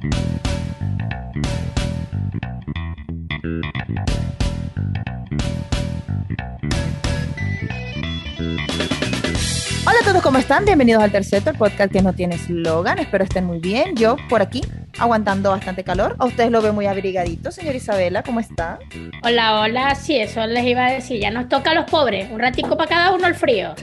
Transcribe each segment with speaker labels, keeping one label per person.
Speaker 1: Hola a todos, ¿cómo están? Bienvenidos al Terceto, el podcast que no tiene eslogan. Espero estén muy bien. Yo por aquí, aguantando bastante calor. A ustedes lo veo muy abrigadito, señor Isabela. ¿Cómo está?
Speaker 2: Hola, hola. Sí, eso les iba a decir. Ya nos toca a los pobres. Un ratico para cada uno el frío.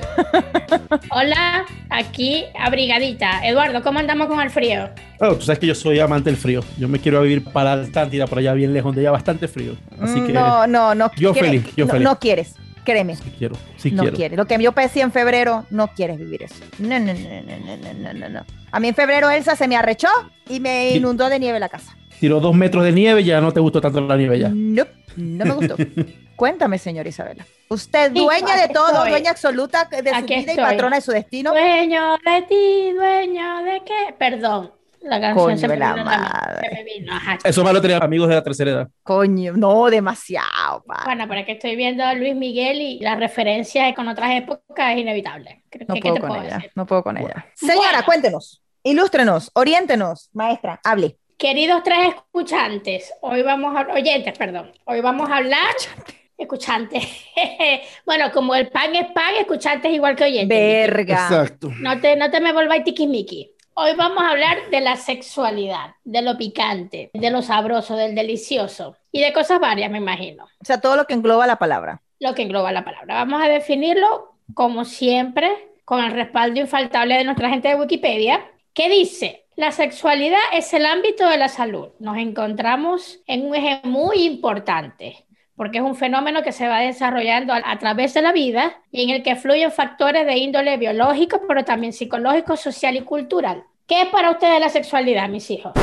Speaker 2: hola, aquí abrigadita. Eduardo, ¿cómo andamos con el frío?
Speaker 3: Oh, tú sabes que yo soy amante del frío. Yo me quiero vivir para Atlántida, por allá bien lejos, donde ya bastante frío. Así que.
Speaker 1: No, no, no.
Speaker 3: Yo
Speaker 1: quiere-
Speaker 3: feliz, yo
Speaker 1: no,
Speaker 3: feliz.
Speaker 1: No quieres, Créeme.
Speaker 3: Sí quiero, sí
Speaker 1: no
Speaker 3: quiero.
Speaker 1: quiere. Lo que yo pesé en febrero, no quieres vivir eso. No, no, no, no, no, no, no. no. A mí en febrero Elsa se me arrechó y me inundó de nieve la casa.
Speaker 3: Tiró dos metros de nieve ya no te gustó tanto la nieve ya.
Speaker 1: No, no me gustó. Cuéntame, señora Isabela. Usted dueña de todo, dueña absoluta de su vida y patrona de su destino.
Speaker 2: Dueño de ti, dueño de qué. Perdón, la canción
Speaker 1: Coño
Speaker 2: se me
Speaker 1: de la
Speaker 2: vino a la
Speaker 1: madre.
Speaker 2: mente, se me vino, ajá.
Speaker 3: Eso malo tener amigos de la tercera edad.
Speaker 1: Coño, no, demasiado.
Speaker 2: Bueno, pero es que estoy viendo a Luis Miguel y la referencia con otras épocas es inevitable. ¿Qué,
Speaker 1: No
Speaker 2: qué
Speaker 1: puedo
Speaker 2: te puedo
Speaker 1: ella,
Speaker 2: decir?
Speaker 1: no puedo con
Speaker 3: Bueno.
Speaker 1: ella. Señora,
Speaker 2: Bueno.
Speaker 1: cuéntenos, ilústrenos, oriéntenos, maestra, hable.
Speaker 2: Queridos tres escuchantes, hoy vamos a oyentes, perdón, hoy vamos a hablar escuchantes. bueno, como el pan es pan, escuchantes igual que oyentes.
Speaker 1: Verga.
Speaker 3: Exacto.
Speaker 2: No te, no te me volváis tiquismiqui. Hoy vamos a hablar de la sexualidad, de lo picante, de lo sabroso, del delicioso y de cosas varias, me imagino.
Speaker 1: O sea, todo lo que engloba la palabra.
Speaker 2: Lo que engloba la palabra. Vamos a definirlo, como siempre, con el respaldo infaltable de nuestra gente de Wikipedia, que dice, la sexualidad es el ámbito de la salud. Nos encontramos en un eje muy importante, porque es un fenómeno que se va desarrollando a, a través de la vida y en el que fluyen factores de índole biológico, pero también psicológico, social y cultural. ¿Qué es para ustedes la sexualidad, mis hijos?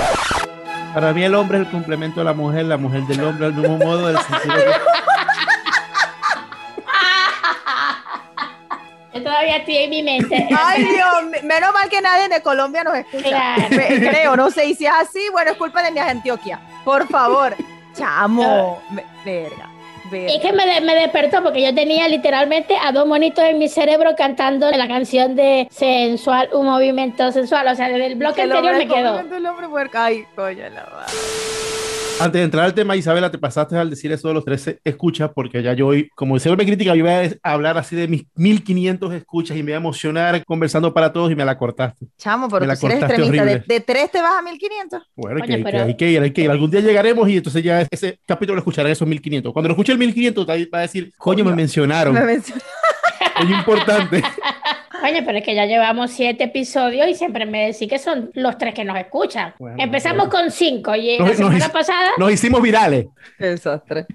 Speaker 3: Para mí el hombre es el complemento de la mujer, la mujer del hombre al mismo modo. Del sentido
Speaker 2: Yo todavía estoy en mi mente.
Speaker 1: Ay, Dios, mío, menos mal que nadie de Colombia nos escucha.
Speaker 2: Claro.
Speaker 1: Creo, no sé, y si es así, bueno, es culpa de mi Antioquia. Por favor, chamo. Verga.
Speaker 2: Es que me, de- me despertó porque yo tenía literalmente a dos monitos en mi cerebro cantando la canción de sensual, un movimiento sensual. O sea, desde el bloque anterior me quedó.
Speaker 1: Ay, coño, la madre.
Speaker 3: Antes de entrar al tema, Isabela, te pasaste al decir eso de los 13 escuchas, porque ya yo hoy, como se me crítica, yo iba a hablar así de mis 1500 escuchas y me iba a emocionar conversando para todos y me la cortaste.
Speaker 1: Chamo, pero
Speaker 3: Me la
Speaker 1: tú sí eres
Speaker 3: cortaste
Speaker 1: extremista. De,
Speaker 3: horrible.
Speaker 1: de tres te vas a 1500.
Speaker 3: Bueno, hay
Speaker 2: Oye,
Speaker 3: que,
Speaker 2: pero-
Speaker 3: hay que ir, hay que ir. Algún día llegaremos y entonces ya ese capítulo lo escucharán esos 1500. Cuando lo escuche el 1500, te va a decir, coño, me mencionaron.
Speaker 1: Me mencionó.
Speaker 3: Es importante.
Speaker 2: Oye, pero es que ya llevamos siete episodios y siempre me decís que son los tres que nos escuchan.
Speaker 3: Bueno,
Speaker 2: Empezamos
Speaker 3: bueno.
Speaker 2: con cinco y
Speaker 3: No,
Speaker 2: la semana pasada.
Speaker 3: Nos hicimos virales.
Speaker 1: Qué desastre.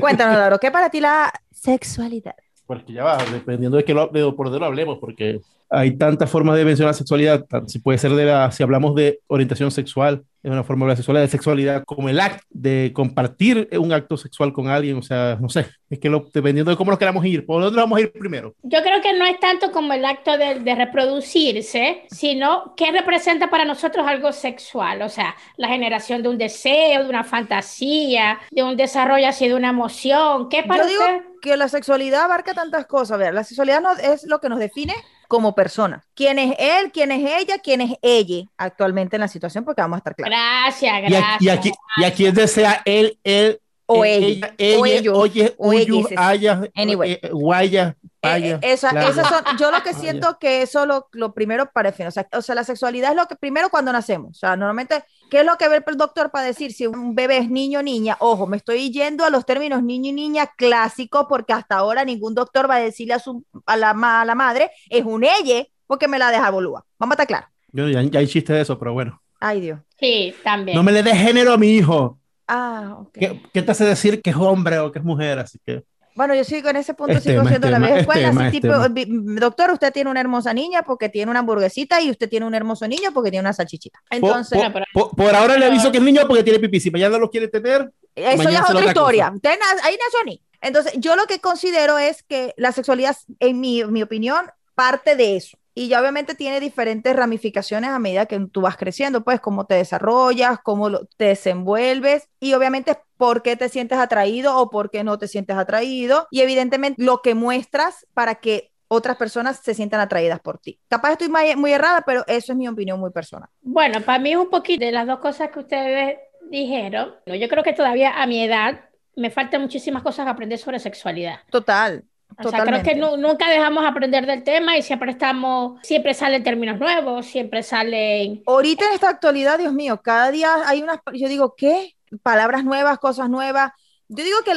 Speaker 1: Cuéntanos, Lauro, ¿qué es para ti la sexualidad?
Speaker 3: Porque ya va, dependiendo de, qué lo, de por dónde lo hablemos, porque hay tantas formas de mencionar sexualidad. Si puede ser de la, si hablamos de orientación sexual, es una forma de la sexualidad, de sexualidad como el acto de compartir un acto sexual con alguien. O sea, no sé, es que lo, dependiendo de cómo nos queramos ir, ¿por dónde vamos a ir primero?
Speaker 2: Yo creo que no es tanto como el acto de, de reproducirse, sino qué representa para nosotros algo sexual, o sea, la generación de un deseo, de una fantasía, de un desarrollo así de una emoción. ¿Qué para
Speaker 1: Yo digo
Speaker 2: usted?
Speaker 1: Que la sexualidad abarca tantas cosas. A ver, la sexualidad no es lo que nos define como persona. ¿Quién es él? ¿Quién es ella? ¿Quién es ella actualmente en la situación? Porque vamos a estar claros.
Speaker 2: Gracias,
Speaker 3: Y
Speaker 2: gracias.
Speaker 3: aquí, y aquí, y aquí es desea él, él,
Speaker 1: O
Speaker 3: eh,
Speaker 1: ella,
Speaker 3: ella,
Speaker 1: o ellos,
Speaker 3: oye,
Speaker 1: o
Speaker 3: uyu,
Speaker 1: ellas.
Speaker 3: haya,
Speaker 1: Anyway.
Speaker 3: eh, guaya, vaya.
Speaker 1: Eh, esa-
Speaker 3: playa.
Speaker 1: esas son, yo lo que siento que eso lo, lo primero para definir. O sea, o sea, la sexualidad es lo que primero cuando nacemos. O sea, normalmente, ¿qué es lo que ve el doctor para decir si un bebé es niño o niña? Ojo, me estoy yendo a los términos niño y niña clásicos porque hasta ahora ningún doctor va a decirle a, su, a, la, a la madre, es un ella, porque me la deja bolúa. Vamos a estar claros.
Speaker 3: Yo, ya, ya de eso, pero bueno.
Speaker 1: Ay, Dios.
Speaker 2: Sí, también.
Speaker 3: No me le dé género a mi hijo.
Speaker 1: Ah, ok.
Speaker 3: ¿Qué, qué te hace decir que es hombre o que es mujer? Así que
Speaker 1: Bueno, yo sigo en ese punto,
Speaker 3: Es
Speaker 1: sigo
Speaker 3: tema,
Speaker 1: siendo la
Speaker 3: tema,
Speaker 1: vieja
Speaker 3: es
Speaker 1: escuela,
Speaker 3: tema,
Speaker 1: así tipo, vi- doctor, usted tiene una hermosa niña porque tiene una hamburguesita y usted tiene un hermoso niño porque tiene una salchichita. Entonces,
Speaker 3: po-
Speaker 2: pero-
Speaker 3: po- por, ahora le aviso que es niño porque tiene pipí. Si mañana lo quiere tener,
Speaker 1: eso ya es otra historia. Usted ahí nació ni. Entonces, yo lo que considero es que la sexualidad, en mi, mi opinión, parte de eso. Y ya obviamente tiene diferentes ramificaciones a medida que tú vas creciendo, pues cómo te desarrollas, cómo te desenvuelves y obviamente por qué te sientes atraído o por qué no te sientes atraído y evidentemente lo que muestras para que otras personas se sientan atraídas por ti. Capaz estoy muy, muy errada, pero eso es mi opinión muy personal.
Speaker 2: Bueno, para mí es un poquito de las dos cosas que ustedes dijeron. Yo creo que todavía a mi edad me faltan muchísimas cosas que aprender sobre sexualidad.
Speaker 1: Total.
Speaker 2: O sea, creo que nunca dejamos aprender del tema y siempre estamos, siempre salen términos nuevos, siempre salen...
Speaker 1: Ahorita en esta actualidad, Dios mío, cada día hay unas, yo digo, ¿qué? Palabras nuevas, cosas nuevas. Yo digo que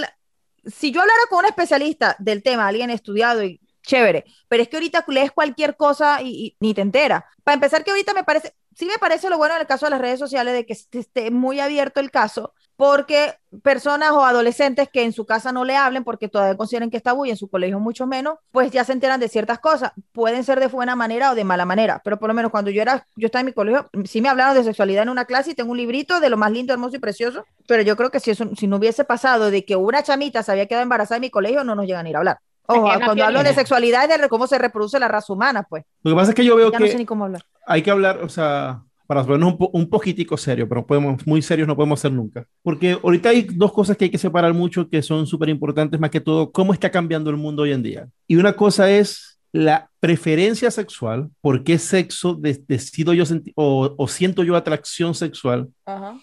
Speaker 1: si yo hablara con un especialista del tema, alguien estudiado y chévere, pero es que ahorita lees cualquier cosa y, ni te entera. Para empezar, que ahorita me parece, sí me parece lo bueno en el caso de las redes sociales de que esté muy abierto el caso, porque personas o adolescentes que en su casa no le hablen porque todavía consideran que está tabú y en su colegio mucho menos, pues ya se enteran de ciertas cosas. Pueden ser de buena manera o de mala manera, pero por lo menos cuando yo era, yo estaba en mi colegio, sí me hablaron de sexualidad en una clase y tengo un librito de lo más lindo, hermoso y precioso, pero yo creo que si eso, si no hubiese pasado de que una chamita se había quedado embarazada en mi colegio, no nos llegan a ir a hablar. Ojo, cuando hablo de sexualidad es de cómo se reproduce la raza humana, pues.
Speaker 3: Lo que pasa es que yo veo que no sé ni cómo hablar. hay que hablar, o sea, para ponernos un, un, poquitico serio, pero podemos, muy serios no podemos ser nunca. Porque ahorita hay dos cosas que hay que separar mucho que son súper importantes, más que todo, cómo está cambiando el mundo hoy en día. Y una cosa es la preferencia sexual, por qué sexo decido yo o, o, siento yo atracción sexual,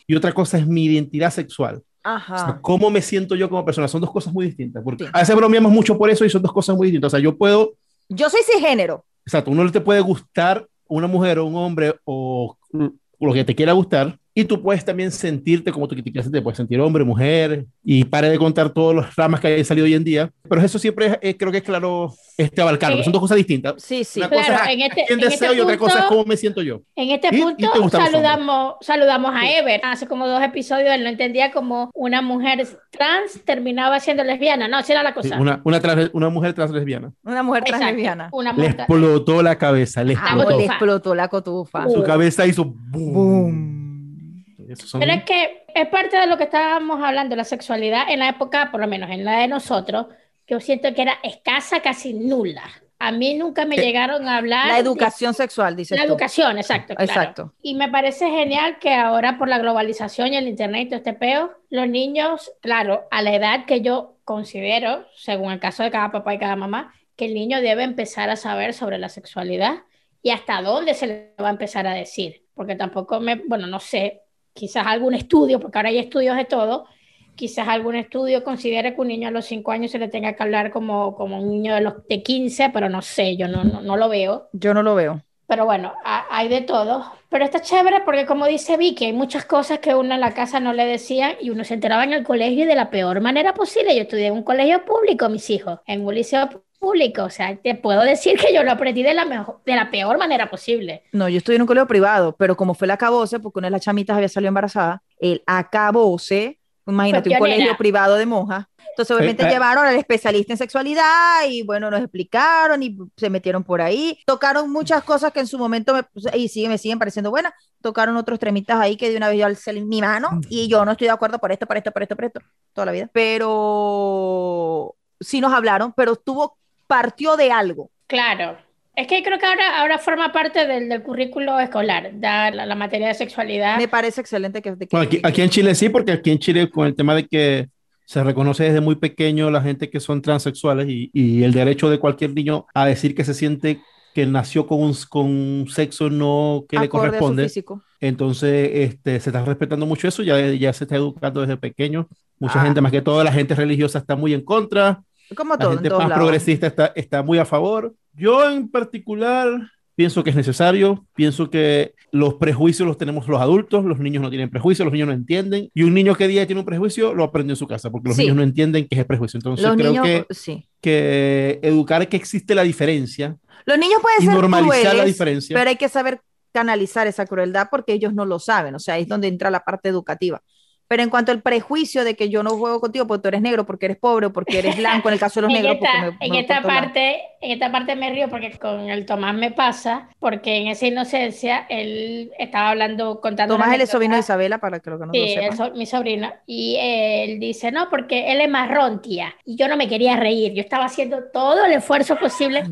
Speaker 3: y otra cosa es mi identidad sexual. Ajá. cómo me siento yo como persona, son dos cosas muy distintas. Porque a veces bromeamos mucho por eso y son dos cosas muy distintas. O sea, yo puedo...
Speaker 1: Yo soy cisgénero.
Speaker 3: Exacto, uno te puede gustar una mujer o un hombre o lo que te quiera gustar, y tú puedes también sentirte como tú quieras, te puedes sentir hombre, mujer, y pare de contar todos los ramas que hay salido hoy en día. Pero eso siempre es, creo que es claro este abarcarlo, son dos cosas distintas.
Speaker 1: Sí, sí,
Speaker 3: Una claro. Cosa es en este, en deseo este y otra cosa es cómo me siento yo.
Speaker 2: En este punto saludamos, saludamos a Ever. Hace como dos episodios él no entendía como una mujer trans terminaba siendo lesbiana. No, esa era la cosa.
Speaker 3: una, una, trans, una mujer trans lesbiana.
Speaker 1: Una mujer trans lesbiana.
Speaker 3: Una le explotó la cabeza, le explotó.
Speaker 1: le explotó la cotufa.
Speaker 3: Su cabeza hizo boom.
Speaker 2: Pero es que es parte de lo que estábamos hablando, la sexualidad en la época, por lo menos en la de nosotros, yo siento que era escasa, casi nula. A mí nunca me eh, llegaron a hablar.
Speaker 1: La educación sexual, dice.
Speaker 2: La educación, exacto. Exacto. Y me parece genial que ahora por la globalización y el internet y todo este peo, los niños, claro, a la edad que yo considero, según el caso de cada papá y cada mamá, que el niño debe empezar a saber sobre la sexualidad y hasta dónde se le va a empezar a decir. Porque tampoco me, bueno, no sé, quizás algún estudio, porque ahora hay estudios de todo, quizás algún estudio considere que un niño a los 5 años se le tenga que hablar como, como un niño de los de 15, pero no sé, yo no, no, lo veo.
Speaker 1: Yo no lo veo.
Speaker 2: Pero bueno, hay de todo. Pero está chévere porque como dice Vicky, hay muchas cosas que uno en la casa no le decía y uno se enteraba en el colegio de la peor manera posible. Yo estudié en un colegio público, mis hijos, en un liceo público. O sea, te puedo decir que yo lo aprendí de la, mejor, de la peor manera posible.
Speaker 1: No, yo estudié en un colegio privado, pero como fue el acabose, porque una de las chamitas había salido embarazada, el acabose, imagínate, un colegio privado de monjas. Entonces, obviamente, eh, llevaron al especialista en sexualidad y bueno, nos explicaron y se metieron por ahí. Tocaron muchas cosas que en su momento me, y sigue, me siguen pareciendo buenas. Tocaron otros tremitas ahí que de una vez yo alcé mi mano mm. y yo no estoy de acuerdo por esto, por esto, por esto, por esto, toda la vida. Pero sí nos hablaron, pero estuvo partió de algo.
Speaker 2: Claro. Es que creo que ahora, ahora forma parte del, del currículo escolar, dar la, materia de sexualidad.
Speaker 1: Me parece excelente que...
Speaker 3: aquí, en Chile sí, porque aquí en Chile con el tema de que se reconoce desde muy pequeño la gente que son transexuales y, y el derecho de cualquier niño a decir que se siente que nació con un, con un sexo no que le corresponde. Entonces, este, se está respetando mucho eso, ya, ya se está educando desde pequeño. Mucha ah. gente, más que toda la gente religiosa, está muy en contra.
Speaker 1: Como todo.
Speaker 3: La gente más progresista está, está muy a favor. Yo en particular pienso que es necesario, pienso que los prejuicios los tenemos los adultos, los niños no tienen prejuicios, los niños no entienden, y un niño que día tiene un prejuicio lo aprendió en su casa, porque los niños no entienden qué es el prejuicio. Entonces creo que, sí. que educar que existe la diferencia.
Speaker 1: Los niños pueden ser normalizar la diferencia. Pero hay que saber canalizar esa crueldad porque ellos no lo saben, o sea, ahí es donde entra la parte educativa. Pero en cuanto al prejuicio de que yo no juego contigo porque tú eres negro, porque eres pobre porque eres blanco, en el caso de los negros.
Speaker 2: en, esta parte, en esta parte me río porque con el Tomás me pasa, porque en esa inocencia él estaba hablando, contando.
Speaker 1: Tomás es el sobrino de Isabela, para que lo que no
Speaker 2: sí, mi sobrino. Y él dice, no, porque él es marrón, tía. Y yo no me quería reír. Yo estaba haciendo todo el esfuerzo posible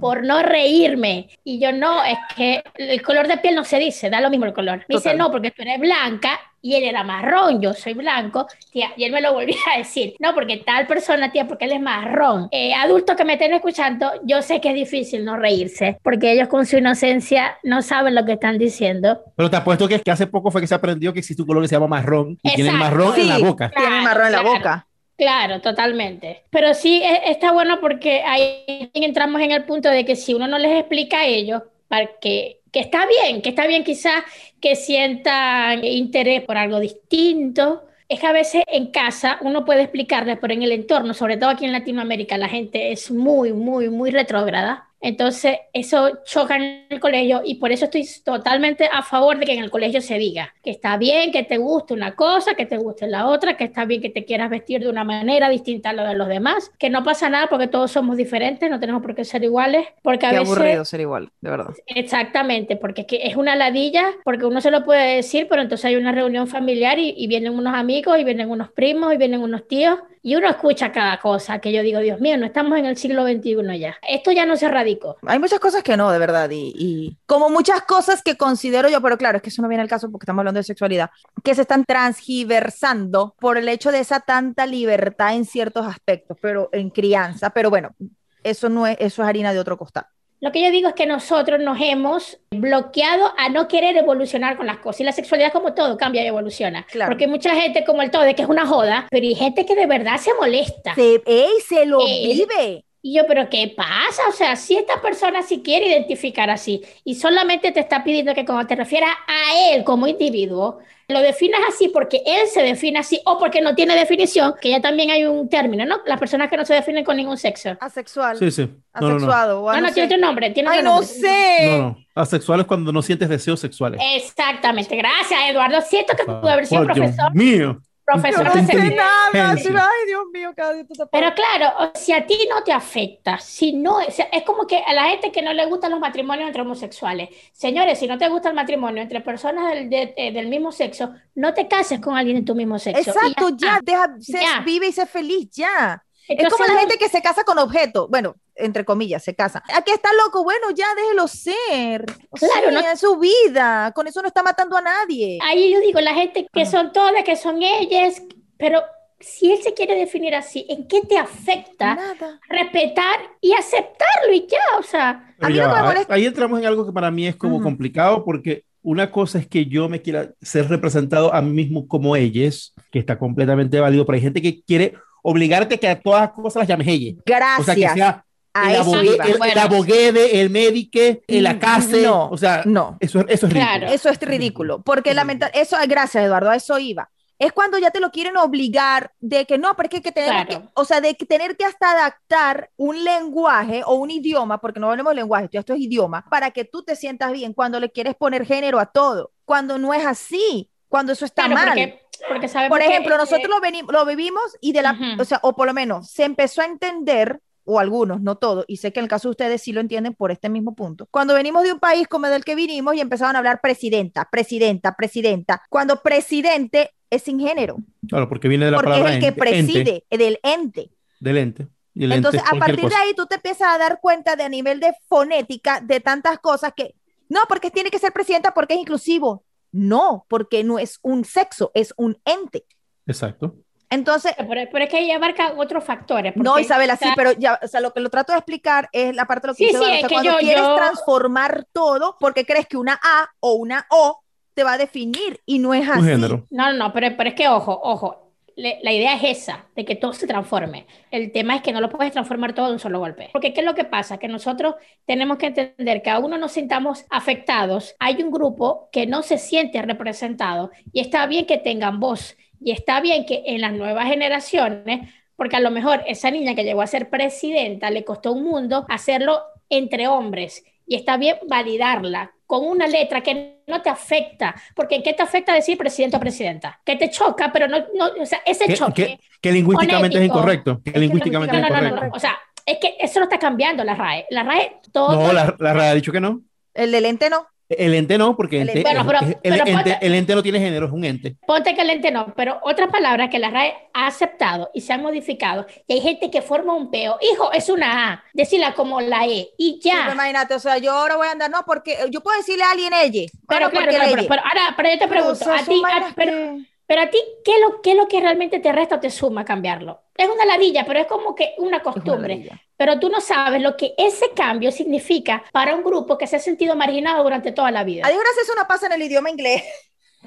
Speaker 2: por no reírme. Y yo no, es que el color de piel no se dice, da lo mismo el color. Me dice, no, porque tú eres blanca y él era marrón, yo soy blanco, tía, y él me lo volvía a decir, no, porque tal persona, tía, porque él es marrón. Eh, adultos que me estén escuchando, yo sé que es difícil no reírse, porque ellos con su inocencia no saben lo que están diciendo.
Speaker 3: Pero te apuesto que, que hace poco fue que se aprendió que existe un color que se llama marrón y tiene el marrón en la boca.
Speaker 1: Claro, tiene marrón en la boca.
Speaker 2: Claro, totalmente. Pero sí e, está bueno porque ahí entramos en el punto de que si uno no les explica a ellos, para que, que está bien, que está bien quizás que sientan interés por algo distinto, es que a veces en casa uno puede explicarles, pero en el entorno, sobre todo aquí en Latinoamérica, la gente es muy, muy, muy retrógrada entonces, eso choca en el colegio y por eso estoy totalmente a favor de que en el colegio se diga que está bien que te guste una cosa, que te guste la otra, que está bien que te quieras vestir de una manera distinta a lo de los demás, que no pasa nada porque todos somos diferentes, no tenemos por qué ser iguales. Porque a
Speaker 1: qué
Speaker 2: veces,
Speaker 1: aburrido ser igual, de verdad.
Speaker 2: Exactamente, porque es, que es una ladilla, porque uno se lo puede decir, pero entonces hay una reunión familiar y, y vienen unos amigos y vienen unos primos y vienen unos tíos y uno escucha cada cosa que yo digo, Dios mío, no estamos en el siglo XXI ya. Esto ya no se radicó.
Speaker 1: Hay muchas cosas que no, de verdad. Y, como muchas cosas que considero yo, pero claro, es que eso no viene al caso porque estamos hablando de sexualidad, que se están transgiversando por el hecho de esa tanta libertad en ciertos aspectos, pero en crianza. Pero bueno, eso no es, eso es harina de otro costal.
Speaker 2: Lo que yo digo es que nosotros nos hemos bloqueado a no querer evolucionar con las cosas. Y la sexualidad, como todo, cambia y evoluciona.
Speaker 1: Claro.
Speaker 2: Porque mucha gente, como el todo, de que es una joda, pero hay gente que de verdad se molesta.
Speaker 1: Se, ¡Ey! Se lo
Speaker 2: Eh,
Speaker 1: vive.
Speaker 2: Y yo, pero ¿qué pasa? O sea, si esta persona sí quiere identificar así y solamente te está pidiendo que cuando te refieras a él como individuo, lo definas así porque él se define así o porque no tiene definición, que ya también hay un término, ¿no? Las personas que no se definen con ningún sexo.
Speaker 1: Asexual.
Speaker 3: Sí, sí. No, no, no.
Speaker 1: Asexuado. o
Speaker 2: No, no,
Speaker 1: no
Speaker 2: tiene otro nombre, tiene
Speaker 1: Ay,
Speaker 2: otro
Speaker 1: no
Speaker 2: nombre.
Speaker 1: sé.
Speaker 3: No, no. Asexual es cuando no sientes deseos sexuales.
Speaker 2: Exactamente, gracias Eduardo. Siento que
Speaker 3: Ah,
Speaker 2: pudo haber sido
Speaker 3: por Dios
Speaker 2: profesor,
Speaker 3: mío.
Speaker 2: Profesor
Speaker 1: no sé
Speaker 2: sexualidad.
Speaker 1: nada. Ay, Dios mío, cada día tú te
Speaker 2: Pero claro, si a ti no te afecta, si no, o sea, es como que a la gente que no le gustan los matrimonios entre homosexuales. Señores, si no te gusta el matrimonio entre personas del, de- eh, del mismo sexo, no te cases con alguien de tu mismo sexo.
Speaker 1: Exacto, ya,
Speaker 2: está.
Speaker 1: deja,
Speaker 2: Ya.
Speaker 1: vive y sé feliz, ya. es
Speaker 2: Entonces,
Speaker 1: como la gente que se casa con objetos, bueno, entre comillas, se casa. Aquí está loco, bueno, ya déjelo ser. O
Speaker 2: Claro,
Speaker 1: sea,
Speaker 2: no-
Speaker 1: es su vida, con eso no está matando a nadie.
Speaker 2: Ahí yo digo, la gente que
Speaker 1: Ajá.
Speaker 2: son todas, que son ellas, pero si él se quiere definir así, ¿en qué te afecta
Speaker 1: Nada.
Speaker 2: respetar y aceptarlo y ya? O sea,
Speaker 1: A mí
Speaker 3: Ya
Speaker 1: lo que me
Speaker 3: va,
Speaker 1: molesta-
Speaker 3: Ahí entramos en algo que para mí es como complicado porque una cosa es que yo me quiera ser representado a mí mismo como ellas, que está completamente válido, pero hay gente que quiere obligarte a que a todas las cosas las llames ella.
Speaker 1: Gracias.
Speaker 3: O sea, que sea
Speaker 1: a
Speaker 3: el,
Speaker 1: eso
Speaker 3: abogue,
Speaker 1: iba.
Speaker 3: el, el
Speaker 2: Bueno.
Speaker 3: aboguede, el médico, el acase.
Speaker 1: No,
Speaker 3: o sea,
Speaker 1: no.
Speaker 3: eso, eso es ridículo.
Speaker 2: Claro.
Speaker 1: Eso es ridículo, porque
Speaker 3: Es
Speaker 1: lamenta eso, gracias Eduardo, a eso iba. Es cuando ya te lo quieren obligar de que no, porque hay que tener
Speaker 2: Claro.
Speaker 1: que, o sea, de que tener que hasta adaptar un lenguaje o un idioma, porque no hablemos de lenguaje, esto es idioma, para que tú te sientas bien cuando le quieres poner género a todo, cuando no es así, cuando eso está
Speaker 2: claro,
Speaker 1: mal.
Speaker 2: porque, porque
Speaker 1: Por
Speaker 2: que,
Speaker 1: ejemplo,
Speaker 2: eh,
Speaker 1: nosotros lo, veni- lo vivimos y de la, o sea, o por lo menos se empezó a entender, o algunos, no todos, y sé que en el caso de ustedes sí lo entienden por este mismo punto. Cuando venimos de un país como del que vinimos y empezaban a hablar presidenta, presidenta, presidenta, cuando presidente es sin género,
Speaker 3: Claro, porque viene de la
Speaker 1: porque es el que
Speaker 3: ente,
Speaker 1: preside, del ente.
Speaker 3: del ente.
Speaker 1: Entonces,
Speaker 3: ente
Speaker 1: a partir de ahí tú te empiezas a dar cuenta de a nivel de fonética de tantas cosas que, no, porque tiene que ser presidenta porque es inclusivo. No, porque no es un sexo, es un ente.
Speaker 3: Exacto.
Speaker 1: Entonces,
Speaker 2: Pero, pero es que ahí abarca otros factores.
Speaker 1: No, Isabela,
Speaker 2: o sea,
Speaker 1: sí, pero ya, o sea, lo que lo trato de explicar es la parte de lo que
Speaker 2: Sí,
Speaker 1: dice
Speaker 2: sí,
Speaker 1: o sea,
Speaker 2: que
Speaker 1: cuando
Speaker 2: yo-
Speaker 1: quieres
Speaker 2: yo-
Speaker 1: transformar todo porque crees que una A o una O te va a definir y no es así.
Speaker 3: Un género.
Speaker 2: No, no, no, pero, pero es que ojo, ojo. le- la idea es esa, de que todo se transforme. El tema es que no lo puedes transformar todo de un solo golpe. Porque ¿qué es lo que pasa? Que nosotros tenemos que entender que a uno nos sintamos afectados. Hay un grupo que no se siente representado y está bien que tengan voz y está bien que en las nuevas generaciones, porque a lo mejor esa niña que llegó a ser presidenta le costó un mundo hacerlo entre hombres y está bien validarla con una letra que no te afecta, porque ¿en qué te afecta decir presidente o presidenta? Que te choca, pero no, no o sea, ese
Speaker 3: Que,
Speaker 2: choque.
Speaker 3: que- que lingüísticamente es incorrecto. Que lingüísticamente
Speaker 2: no,
Speaker 3: es
Speaker 2: no, no, no,
Speaker 3: incorrecto.
Speaker 2: no, O sea, es que eso lo está cambiando la RAE. La RAE todo.
Speaker 3: No, la, la RAE ha dicho que no.
Speaker 1: El del ente no.
Speaker 3: El ente no, porque
Speaker 1: El
Speaker 3: ente-
Speaker 2: Bueno, pero-
Speaker 3: es- el,
Speaker 2: pero
Speaker 3: ente,
Speaker 2: ponte-
Speaker 3: el ente no tiene género, es un ente.
Speaker 2: Ponte que el ente no, pero otras palabras que la RAE ha aceptado y se han modificado. Y hay gente que forma un peo. Hijo, es una A. Decirla como la E. Y
Speaker 1: Sí,
Speaker 2: ya.
Speaker 1: imagínate, o sea, yo ahora voy a andar, no, porque yo puedo decirle a alguien ella.
Speaker 2: Pero
Speaker 1: Bueno,
Speaker 2: claro, claro,
Speaker 1: ella.
Speaker 2: pero, pero ahora, pero yo te
Speaker 1: Pero,
Speaker 2: pregunto, a ti, a- pero,
Speaker 1: que-
Speaker 2: pero a ti, ¿qué es, lo, ¿qué es lo que realmente te resta o te suma cambiarlo? Es una ladilla, pero es como que una
Speaker 1: una
Speaker 2: costumbre.
Speaker 1: ladilla.
Speaker 2: Pero tú no sabes lo que ese cambio significa para un grupo que se ha sentido marginado durante toda la vida.
Speaker 1: A Dios gracias, eso no pasa en el idioma inglés.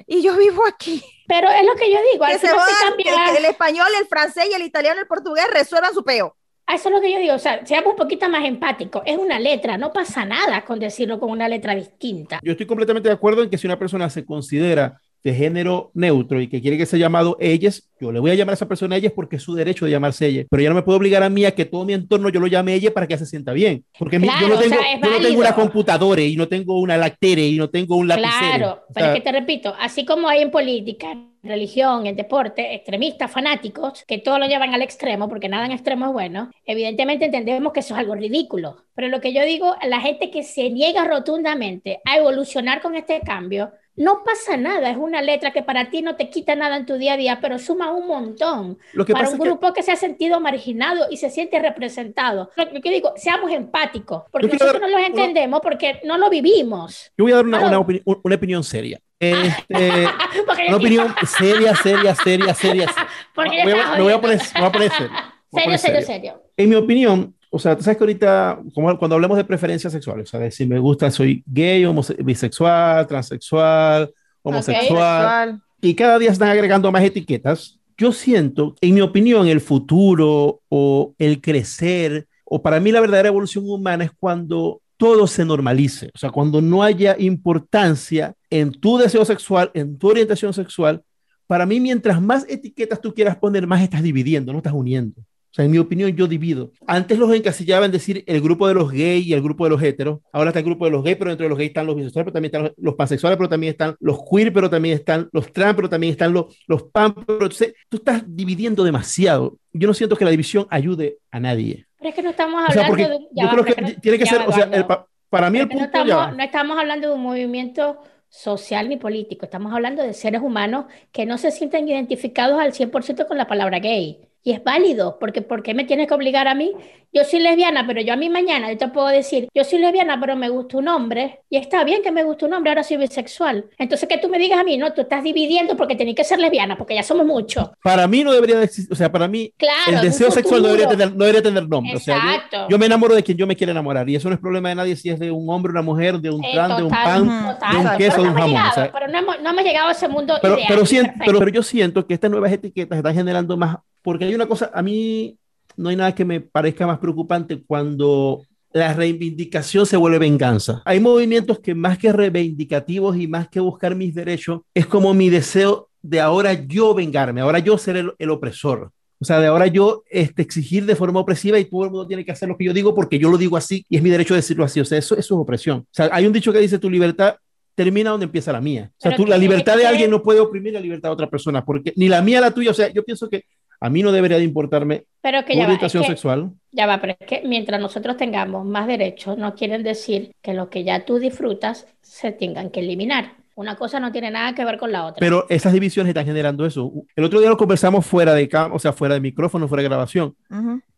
Speaker 1: Y yo vivo aquí.
Speaker 2: Pero es lo que yo digo,
Speaker 1: Que
Speaker 2: al
Speaker 1: se
Speaker 2: final
Speaker 1: va
Speaker 2: se
Speaker 1: a dar-
Speaker 2: cambia-
Speaker 1: que el español, el francés y el italiano y el portugués resuelvan su peo.
Speaker 2: Eso es lo que yo digo, o sea, seamos un poquito más empáticos. Es una letra, no pasa nada con decirlo con una letra distinta.
Speaker 3: Yo estoy completamente de acuerdo en que si una persona se considera de género neutro y que quiere que sea llamado ellas, yo le voy a llamar a esa persona ellas porque es su derecho de llamarse ella. Pero ya no me puedo obligar a mí a que todo mi entorno yo lo llame ella para que se sienta bien. Porque mi- yo,
Speaker 2: Claro,
Speaker 3: no
Speaker 2: o
Speaker 3: tengo,
Speaker 2: sea, es
Speaker 3: yo no tengo
Speaker 2: válido.
Speaker 3: una computadora y no tengo una lactere y no tengo un lapicero.
Speaker 2: Claro,
Speaker 3: O
Speaker 2: pero es
Speaker 3: sea,
Speaker 2: que te repito, así como hay en política, religión, en deporte, extremistas, fanáticos, que todo lo llevan al extremo, porque nada en extremo es bueno, evidentemente entendemos que eso es algo ridículo. Pero lo que yo digo, la gente que se niega rotundamente a evolucionar con este cambio, no pasa nada, es una letra que para ti no te quita nada en tu día a día, pero suma un montón
Speaker 3: lo que
Speaker 2: para
Speaker 3: pasa
Speaker 2: un
Speaker 3: es que
Speaker 2: grupo que... se ha sentido marginado y se siente representado. Lo que digo, seamos empáticos, porque nosotros
Speaker 3: dar
Speaker 2: no los entendemos porque no lo vivimos.
Speaker 3: yo voy a dar una,
Speaker 2: Claro.
Speaker 3: una, opini- una opinión seria. Este, una opinión seria, seria, seria, seria.
Speaker 2: Yo
Speaker 3: Voy a- me voy a poner, me voy a poner serio.
Speaker 2: Serio, serio.
Speaker 3: serio. En mi opinión, o sea, tú sabes que ahorita, como cuando hablamos de preferencias sexuales, o sea, de si me gusta, soy gay, bisexual, transexual, homosexual,
Speaker 1: Sexual.
Speaker 3: y cada día están agregando más etiquetas. Yo siento, en mi opinión, el futuro o el crecer, o para mí la verdadera evolución humana es cuando todo se normalice, o sea, cuando no haya importancia en tu deseo sexual, en tu orientación sexual. Para mí, mientras más etiquetas tú quieras poner, más estás dividiendo, no estás uniendo. O sea, en mi opinión, yo divido. Antes los encasillaban en decir el grupo de los gays y el grupo de los heteros. Ahora está el grupo de los gays, pero dentro de los gays están los bisexuales, pero también están los, los pansexuales, pero también están los queer, pero también están los trans, pero también están los, los pan. Pero entonces, tú estás dividiendo demasiado. Yo no siento que la división ayude a nadie.
Speaker 2: Pero es que no estamos
Speaker 3: O sea,
Speaker 2: hablando de un...
Speaker 3: yo
Speaker 2: va,
Speaker 3: creo que
Speaker 2: no-
Speaker 3: tiene que ser,
Speaker 2: va,
Speaker 3: o sea, el pa- para mí el
Speaker 2: no
Speaker 3: punto va.
Speaker 2: estamos, no estamos hablando de un movimiento social ni político, estamos hablando de seres humanos que no se sienten identificados al 100% con la palabra gay. Y es válido, porque ¿por qué me tienes que obligar a mí? Yo soy lesbiana, pero yo a mí mañana yo te puedo decir, yo soy lesbiana, pero me gusta un hombre, y está bien que me guste un hombre, ahora soy bisexual. Entonces que tú me digas a mí, no, tú estás dividiendo porque tenés que ser lesbiana, porque ya somos muchos.
Speaker 3: Para mí no debería de existir, o sea, para mí
Speaker 2: Claro,
Speaker 3: el deseo sexual no debería tener, no debería tener nombre. O sea, yo-
Speaker 2: Exacto.
Speaker 3: yo, me enamoro de quien yo me quiera enamorar y eso no es problema de nadie si es de un hombre, una mujer, de un
Speaker 2: Eh,
Speaker 3: trans, de un pan,
Speaker 2: total.
Speaker 3: de un queso, de un jamón. o sea,
Speaker 2: pero no hemos, no hemos llegado a ese mundo
Speaker 3: pero,
Speaker 2: ideal.
Speaker 3: pero, siento- pero, pero yo siento que estas nuevas etiquetas están generando más, porque hay una cosa, a mí no hay nada que me parezca más preocupante cuando la reivindicación se vuelve venganza. Hay movimientos que más que reivindicativos y más que buscar mis derechos, es como mi deseo de ahora yo vengarme, ahora yo ser el, el opresor. O sea, de ahora yo este, exigir de forma opresiva y todo el mundo tiene que hacer lo que yo digo porque yo lo digo así y es mi derecho decirlo así. O sea, eso, eso es opresión. O sea, hay un dicho que dice tu libertad termina donde empieza la mía. O sea, tú, la libertad de alguien no puede oprimir la libertad de otra persona porque ni la mía la tuya. O sea, yo pienso que a mí no debería de importarme
Speaker 2: Pero que
Speaker 3: tu
Speaker 2: ya va, es
Speaker 3: orientación
Speaker 2: que-
Speaker 3: sexual.
Speaker 2: Ya va, pero es que mientras nosotros tengamos más derechos, no quieren decir que lo que ya tú disfrutas se tengan que eliminar. Una cosa no tiene nada que ver con la otra.
Speaker 3: Pero esas divisiones están generando eso. El otro día lo conversamos fuera de cam o sea, fuera de micrófono, fuera de grabación.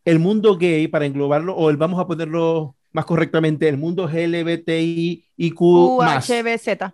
Speaker 3: El mundo gay, para englobarlo, o el, vamos a ponerlo más correctamente, el mundo LGBTIQ más.
Speaker 1: UHBZ.